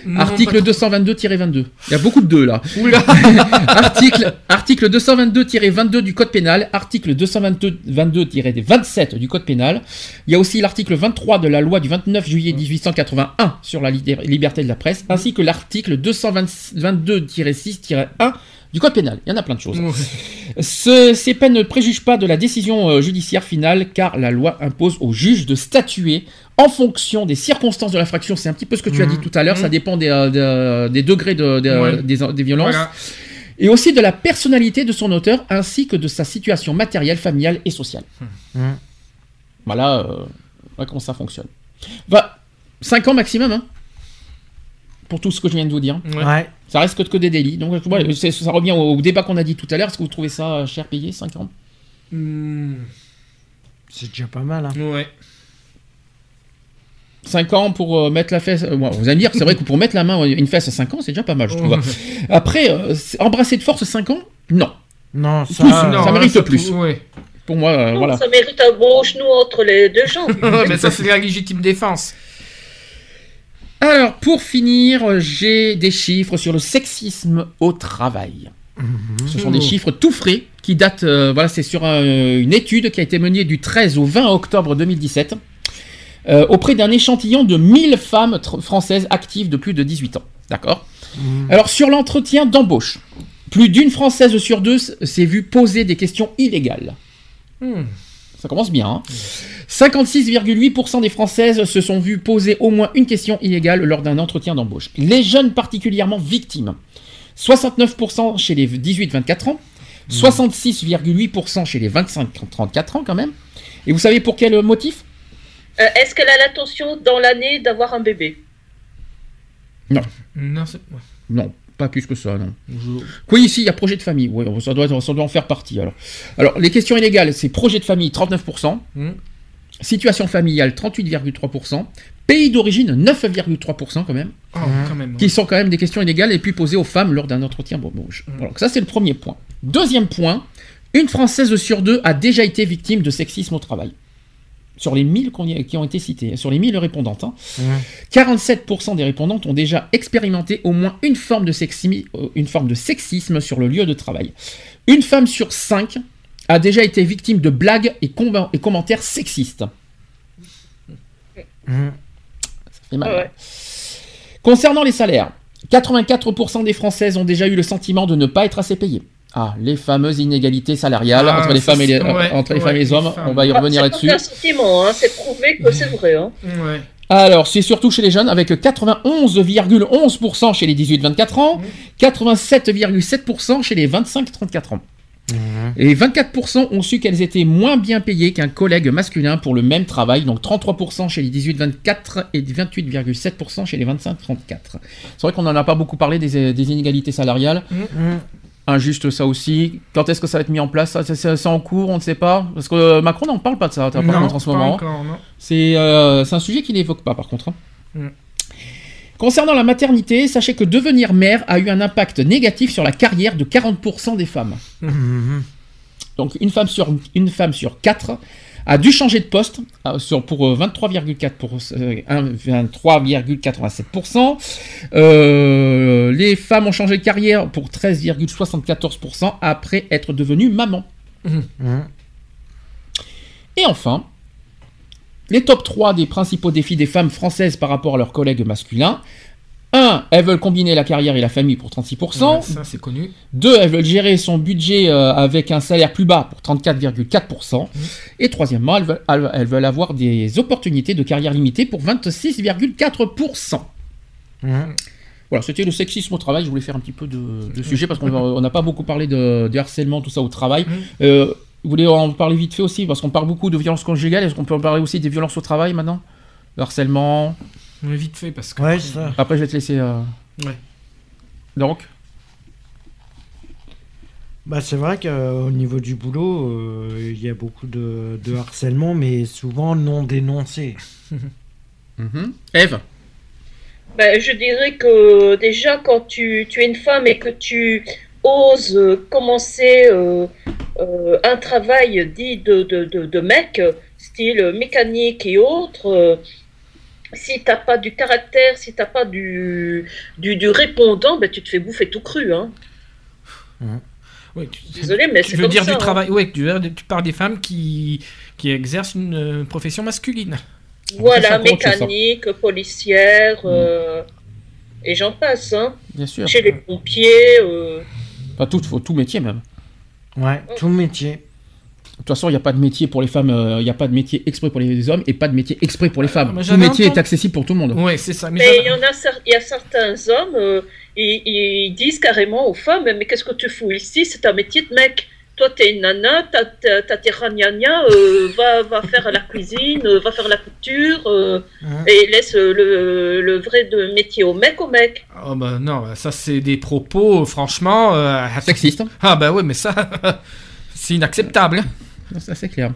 Non, Article pas 222-22. Il y a beaucoup de deux là. article article 222-22 du Code pénal, article 222-27 du Code pénal. Il y a aussi l'article 23 de la loi du 29 juillet 1881 sur la li- liberté de la presse, ainsi que l'article 222-6-1 du Code pénal. Il y en a plein de choses. Ouais. Ce- ces peines ne préjugent pas de la décision euh, judiciaire finale car la loi impose au juge de statuer en fonction des circonstances de l'infraction. C'est un petit peu ce que tu as Mhm. dit tout à l'heure, ça Mhm. dépend des, euh, de- des degrés de, de- Ouais. des, des violences. Voilà. Et aussi de la personnalité de son auteur ainsi que de sa situation matérielle, familiale et sociale. Hmm. Voilà, euh, voilà comment ça fonctionne? Bah, 5 ans maximum, hein, pour tout ce que je viens de vous dire. Ouais. Ça reste que, que des délits. Donc ouais, c'est- ça revient au, au débat qu'on a dit tout à l'heure. Est-ce que vous trouvez ça euh, cher payé, 5 ans? Hmm. C'est déjà pas mal. Hein. Ouais. 5 ans pour euh, mettre la fesse. euh, bon, vous allez me dire, c'est vrai que pour mettre la main, une fesse à 5 ans, c'est déjà pas mal, je trouve. Après, euh, c'est- embrasser de force 5 ans Non. Non, Plus, ça. non. ça mérite plus. Ouais. Pour moi, euh, non, voilà. Ça mérite un bon genou entre les deux jambes. Mais ça, c'est la légitime défense. Alors, pour finir, euh, j'ai des chiffres sur le sexisme au travail. Mhm. Ce sont des chiffres tout frais qui datent, euh, voilà, c'est sur euh, une étude qui a été menée du 13 au 20 octobre 2017 euh, auprès d'un échantillon de 1000 femmes françaises actives de plus de 18 ans. D'accord Mhm. Alors, sur l'entretien d'embauche, plus d'une Française sur deux s'est vue poser des questions illégales. Hmm. Ça commence bien. Hein 56,8% des Françaises se sont vues poser au moins une question illégale lors d'un entretien d'embauche. Les jeunes particulièrement victimes. 69% chez les 18-24 ans, 66,8% chez les 25-34 ans quand même. Et vous savez pour quel motif? Euh, Est-ce qu'elle a l'intention dans l'année d'avoir un bébé? Non. Non, pas plus que ça, non. Quoi ici, il y a projet de famille. Oui, ça doit, ça doit en faire partie. Alors, alors les questions illégales, c'est projet de famille 39%, Hmm. situation familiale 38,3%, Pays d'origine, 9,3% quand même, Oh, quand même. qui sont quand même des questions inégales et puis posées aux femmes lors d'un entretien bouche. Voilà, donc ça c'est le premier point. Deuxième point, une Française sur deux a déjà été victime de sexisme au travail. Sur les 1000 qu'on y- qui ont été cités, sur les 1000 répondantes, hein. 47% des répondantes ont déjà expérimenté au moins une forme, de sexi- euh, une forme de sexisme sur le lieu de travail. Une femme sur cinq a déjà été victime de blagues et, com- et commentaires sexistes. Mhm. Ça fait mal. Ouais. Concernant les salaires, 84% des Françaises ont déjà eu le sentiment de ne pas être assez payées. Ah, les fameuses inégalités salariales Ah, entre les femmes et les, c'est- ouais, entre les ouais, femmes et les hommes, on va y Ah, revenir c'est là-dessus. sentiment, hein, c'est prouvé que c'est vrai. Hein. Ouais. Alors, c'est surtout chez les jeunes, avec 91,11% chez les 18-24 ans, 87,7% chez les 25-34 ans. Et 24% ont su qu'elles étaient moins bien payées qu'un collègue masculin pour le même travail, donc 33% chez les 18-24 et 28,7% chez les 25-34. C'est vrai qu'on n'en a pas beaucoup parlé des, des inégalités salariales. Mhm. Injuste ça aussi. Quand est-ce que ça va être mis en place? Ça, c'est- en cours, on ne sait pas. Parce que euh, Macron n'en parle pas de ça Non, en ce moment. C'est euh, c'est un sujet qu'il n'évoque pas par contre. hein. Mm. Concernant la maternité, sachez que devenir mère a eu un impact négatif sur la carrière de 40% des femmes. Mhm. Donc une femme sur, une femme sur 4 a dû changer de poste euh, sur, pour euh, 23,4 pour, euh, un- 23,87%. Euh, les femmes ont changé de carrière pour 13,74% après être devenues maman. Mhm. Et enfin, les top 3 des principaux défis des femmes françaises par rapport à leurs collègues masculins. 1. Elles veulent combiner la carrière et la famille pour 36%. Ouais, ça, c'est connu. 2. Elles veulent gérer son budget euh, avec un salaire plus bas pour 34,4%. Et troisièmement, elles veulent, elles- elles veulent avoir des opportunités de carrière limitée pour 26,4%. Mhm. Voilà, c'était le sexisme au travail. Je voulais faire un petit peu de, de sujet parce qu'on on n'a pas beaucoup parlé de, de harcèlement, tout ça au travail. Mhm. Euh, vous voulez en parler vite fait aussi Parce qu'on parle beaucoup de violences conjugales. Est-ce qu'on peut en parler aussi des violences au travail maintenant? Le harcèlement? Mais vite fait, parce que. Ouais, ça. Après, je vais te laisser. euh, Ouais. Donc Bah, c'est vrai qu'au niveau du boulot, euh, il y a beaucoup de, de harcèlement, mais souvent non dénoncé. Mhm. Eve Ben, je dirais que déjà, quand tu, tu es une femme et que tu oses euh, commencer euh, euh, un travail dit de, de, de, de mec, style mécanique et autres, euh, si t'as pas du caractère, si t'as pas du, du, du répondant, ben, tu te fais bouffer tout cru. Hein. Ouais, tu- Désolé, mais Tu c'est comme dire ça. du hein. travail Ouais, tu, tu parles des femmes qui, qui exercent une euh, profession masculine. Voilà, mécanique, policière, euh, et j'en passe. Hein. Bien sûr. Chez les pompiers. euh, Enfin, tout, faut- tout métier même. Ouais, tout métier. De toute façon, il n'y a pas de métier pour les femmes, euh, il n'y a pas de métier exprès pour les hommes et pas de métier exprès pour les femmes. Tout j'avais métier est accessible pour tout le monde. Ouais, c'est ça. Mais, il y en a, cer- il y a certains hommes, euh, ils, ils disent carrément aux femmes, mais qu'est-ce que tu fous ici? C'est un métier de mec. Toi, t'es une nana, t'as, tes ragnagnas, euh, va, va faire la cuisine, euh, va faire la couture, euh, et laisse euh, le, le vrai de métier au mec au mec. Oh bah non, bah, ça c'est des propos, franchement. euh, Sexiste. hein. Ah bah ouais, mais ça, c'est inacceptable. C'est clair.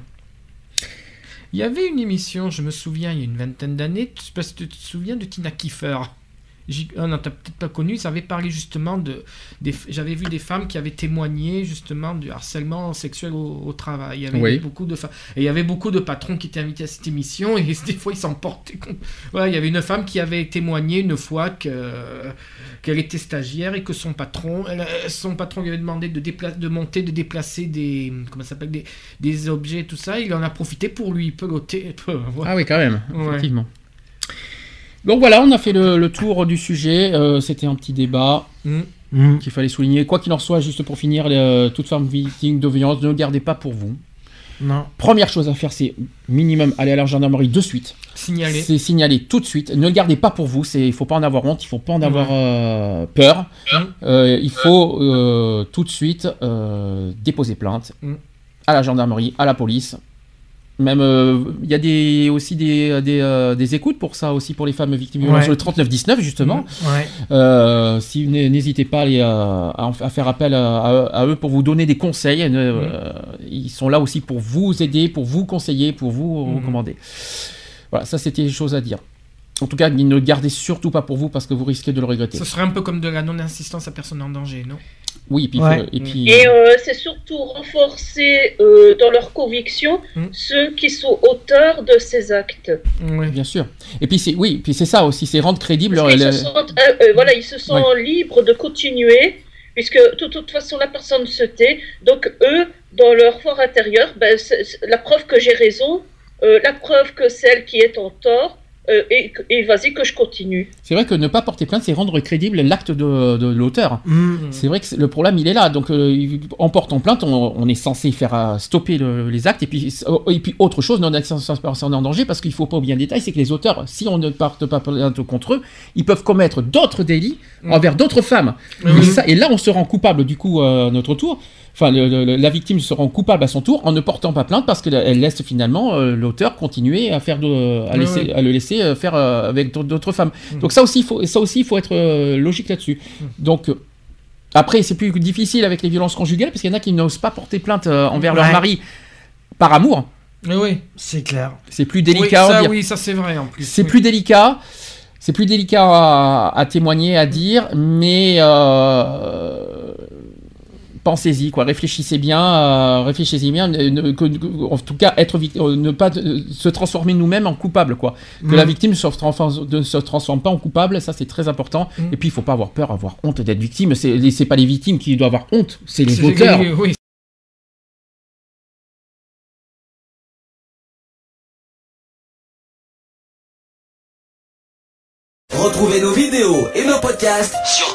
Il y avait une émission, je me souviens, il y a une vingtaine d'années, tu sais tu te souviens de Tina Kiefer. Ah non, t'as peut-être pas connu, ça avait parlé justement de. J'avais vu des femmes qui avaient témoigné justement du harcèlement sexuel au, au travail. Il y avait Oui. beaucoup de femmes. Et il y avait beaucoup de patrons qui étaient invités à cette émission et des fois ils s'en portaient compte. Il y avait une femme qui avait témoigné une fois que qu'elle était stagiaire et que son patron, elle, son patron lui avait demandé de, dépla- de monter, de déplacer des, comment ça s'appelle, des, des objets, tout ça. Il en a profité pour lui peloter. Voilà. Ah oui, quand même, Ouais. Donc voilà, on a fait le, le tour du sujet. euh, C'était un petit débat Mm. Mhm. qu'il fallait souligner. Quoi qu'il en soit, juste pour finir, euh, toute femme victime de violence, ne le gardez pas pour vous. Non. Première chose à faire, c'est minimum aller à la gendarmerie de suite. Signalé. C'est signaler tout de suite. Ne le gardez pas pour vous. C'est, il faut pas en avoir honte. Il faut pas en avoir euh, peur. Mm. Euh, il faut euh, tout de suite euh, déposer plainte Mm. à la gendarmerie, à la police. Même euh, il y a des, aussi des, des, euh, des écoutes pour ça aussi pour les femmes victimes de violences Ouais. sur le 3919 justement. Ouais. Euh, si n'hé- n'hésitez pas à, les, euh, à, en- à faire appel à, eux pour vous donner des conseils. Euh, Ils sont là aussi pour vous aider, pour vous conseiller, pour vous Mhm. recommander. Voilà, ça c'était des choses à dire. En tout cas, ne le gardez surtout pas pour vous parce que vous risquez de le regretter. Ce serait un peu comme de la non-insistance à personne en danger, non? Oui, et puis, Ouais. faut- et puis Et euh, c'est surtout renforcer euh, dans leurs convictions Mm. ceux qui sont auteurs de ces actes. Ouais. bien sûr. Et puis c'est oui, puis c'est ça aussi, c'est rendre crédible. Parce qu'ils le- se sentent, euh, euh, voilà, ils se sentent libres de continuer, puisque de toute façon la personne se tait. Donc eux, dans leur fort intérieur, ben, la preuve que j'ai raison, euh, la preuve que celle qui est en tort, euh, et, et vas-y que je continue. C'est vrai que ne pas porter plainte, c'est rendre crédible l'acte de, de l'auteur. Mm. C'est vrai que le problème, il est là. Donc, euh, en portant plainte, on, on est censé faire euh, stopper le- les actes. Et puis, et puis autre chose, non personne en danger, parce qu'il faut pas oublier un détail, c'est que les auteurs, si on ne porte pas plainte contre eux, ils peuvent commettre d'autres délits Mm. envers d'autres femmes. Et, ça- et là, on se rend coupable, du coup, euh, à notre tour. Enfin, le- le- la victime se rend coupable à son tour en ne portant pas plainte parce qu'elle elle laisse finalement euh, l'auteur continuer à faire de, à, Oui, laisser, oui. à le laisser euh, faire euh, avec d'autres- femmes. Mm. Donc ça aussi, il faut, ça aussi, il faut être euh, logique là-dessus. Donc euh, après, c'est plus difficile avec les violences conjugales parce qu'il y en a qui n'osent pas porter plainte euh, envers leur mari par amour. Oui, oui. C'est clair. C'est plus Oui, délicat. on ça, dire. oui, ça c'est vrai en plus. C'est oui. plus délicat. C'est plus délicat à, à témoigner, à dire, mais euh, pensez-y, quoi. Réfléchissez bien, euh, réfléchissez bien. ne- ne- que- que- en tout cas, être vic- euh, ne pas euh, se transformer nous-mêmes en coupable, quoi. Que Mm. la victime se transforme, ne se transforme pas en coupable, ça c'est très important. Mm. Et puis il faut pas avoir peur, avoir honte d'être victime. C'est c'est pas les victimes qui doivent avoir honte, c'est les auteurs. Oui, Retrouvez nos vidéos et nos podcasts sur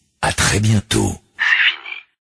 À très bientôt.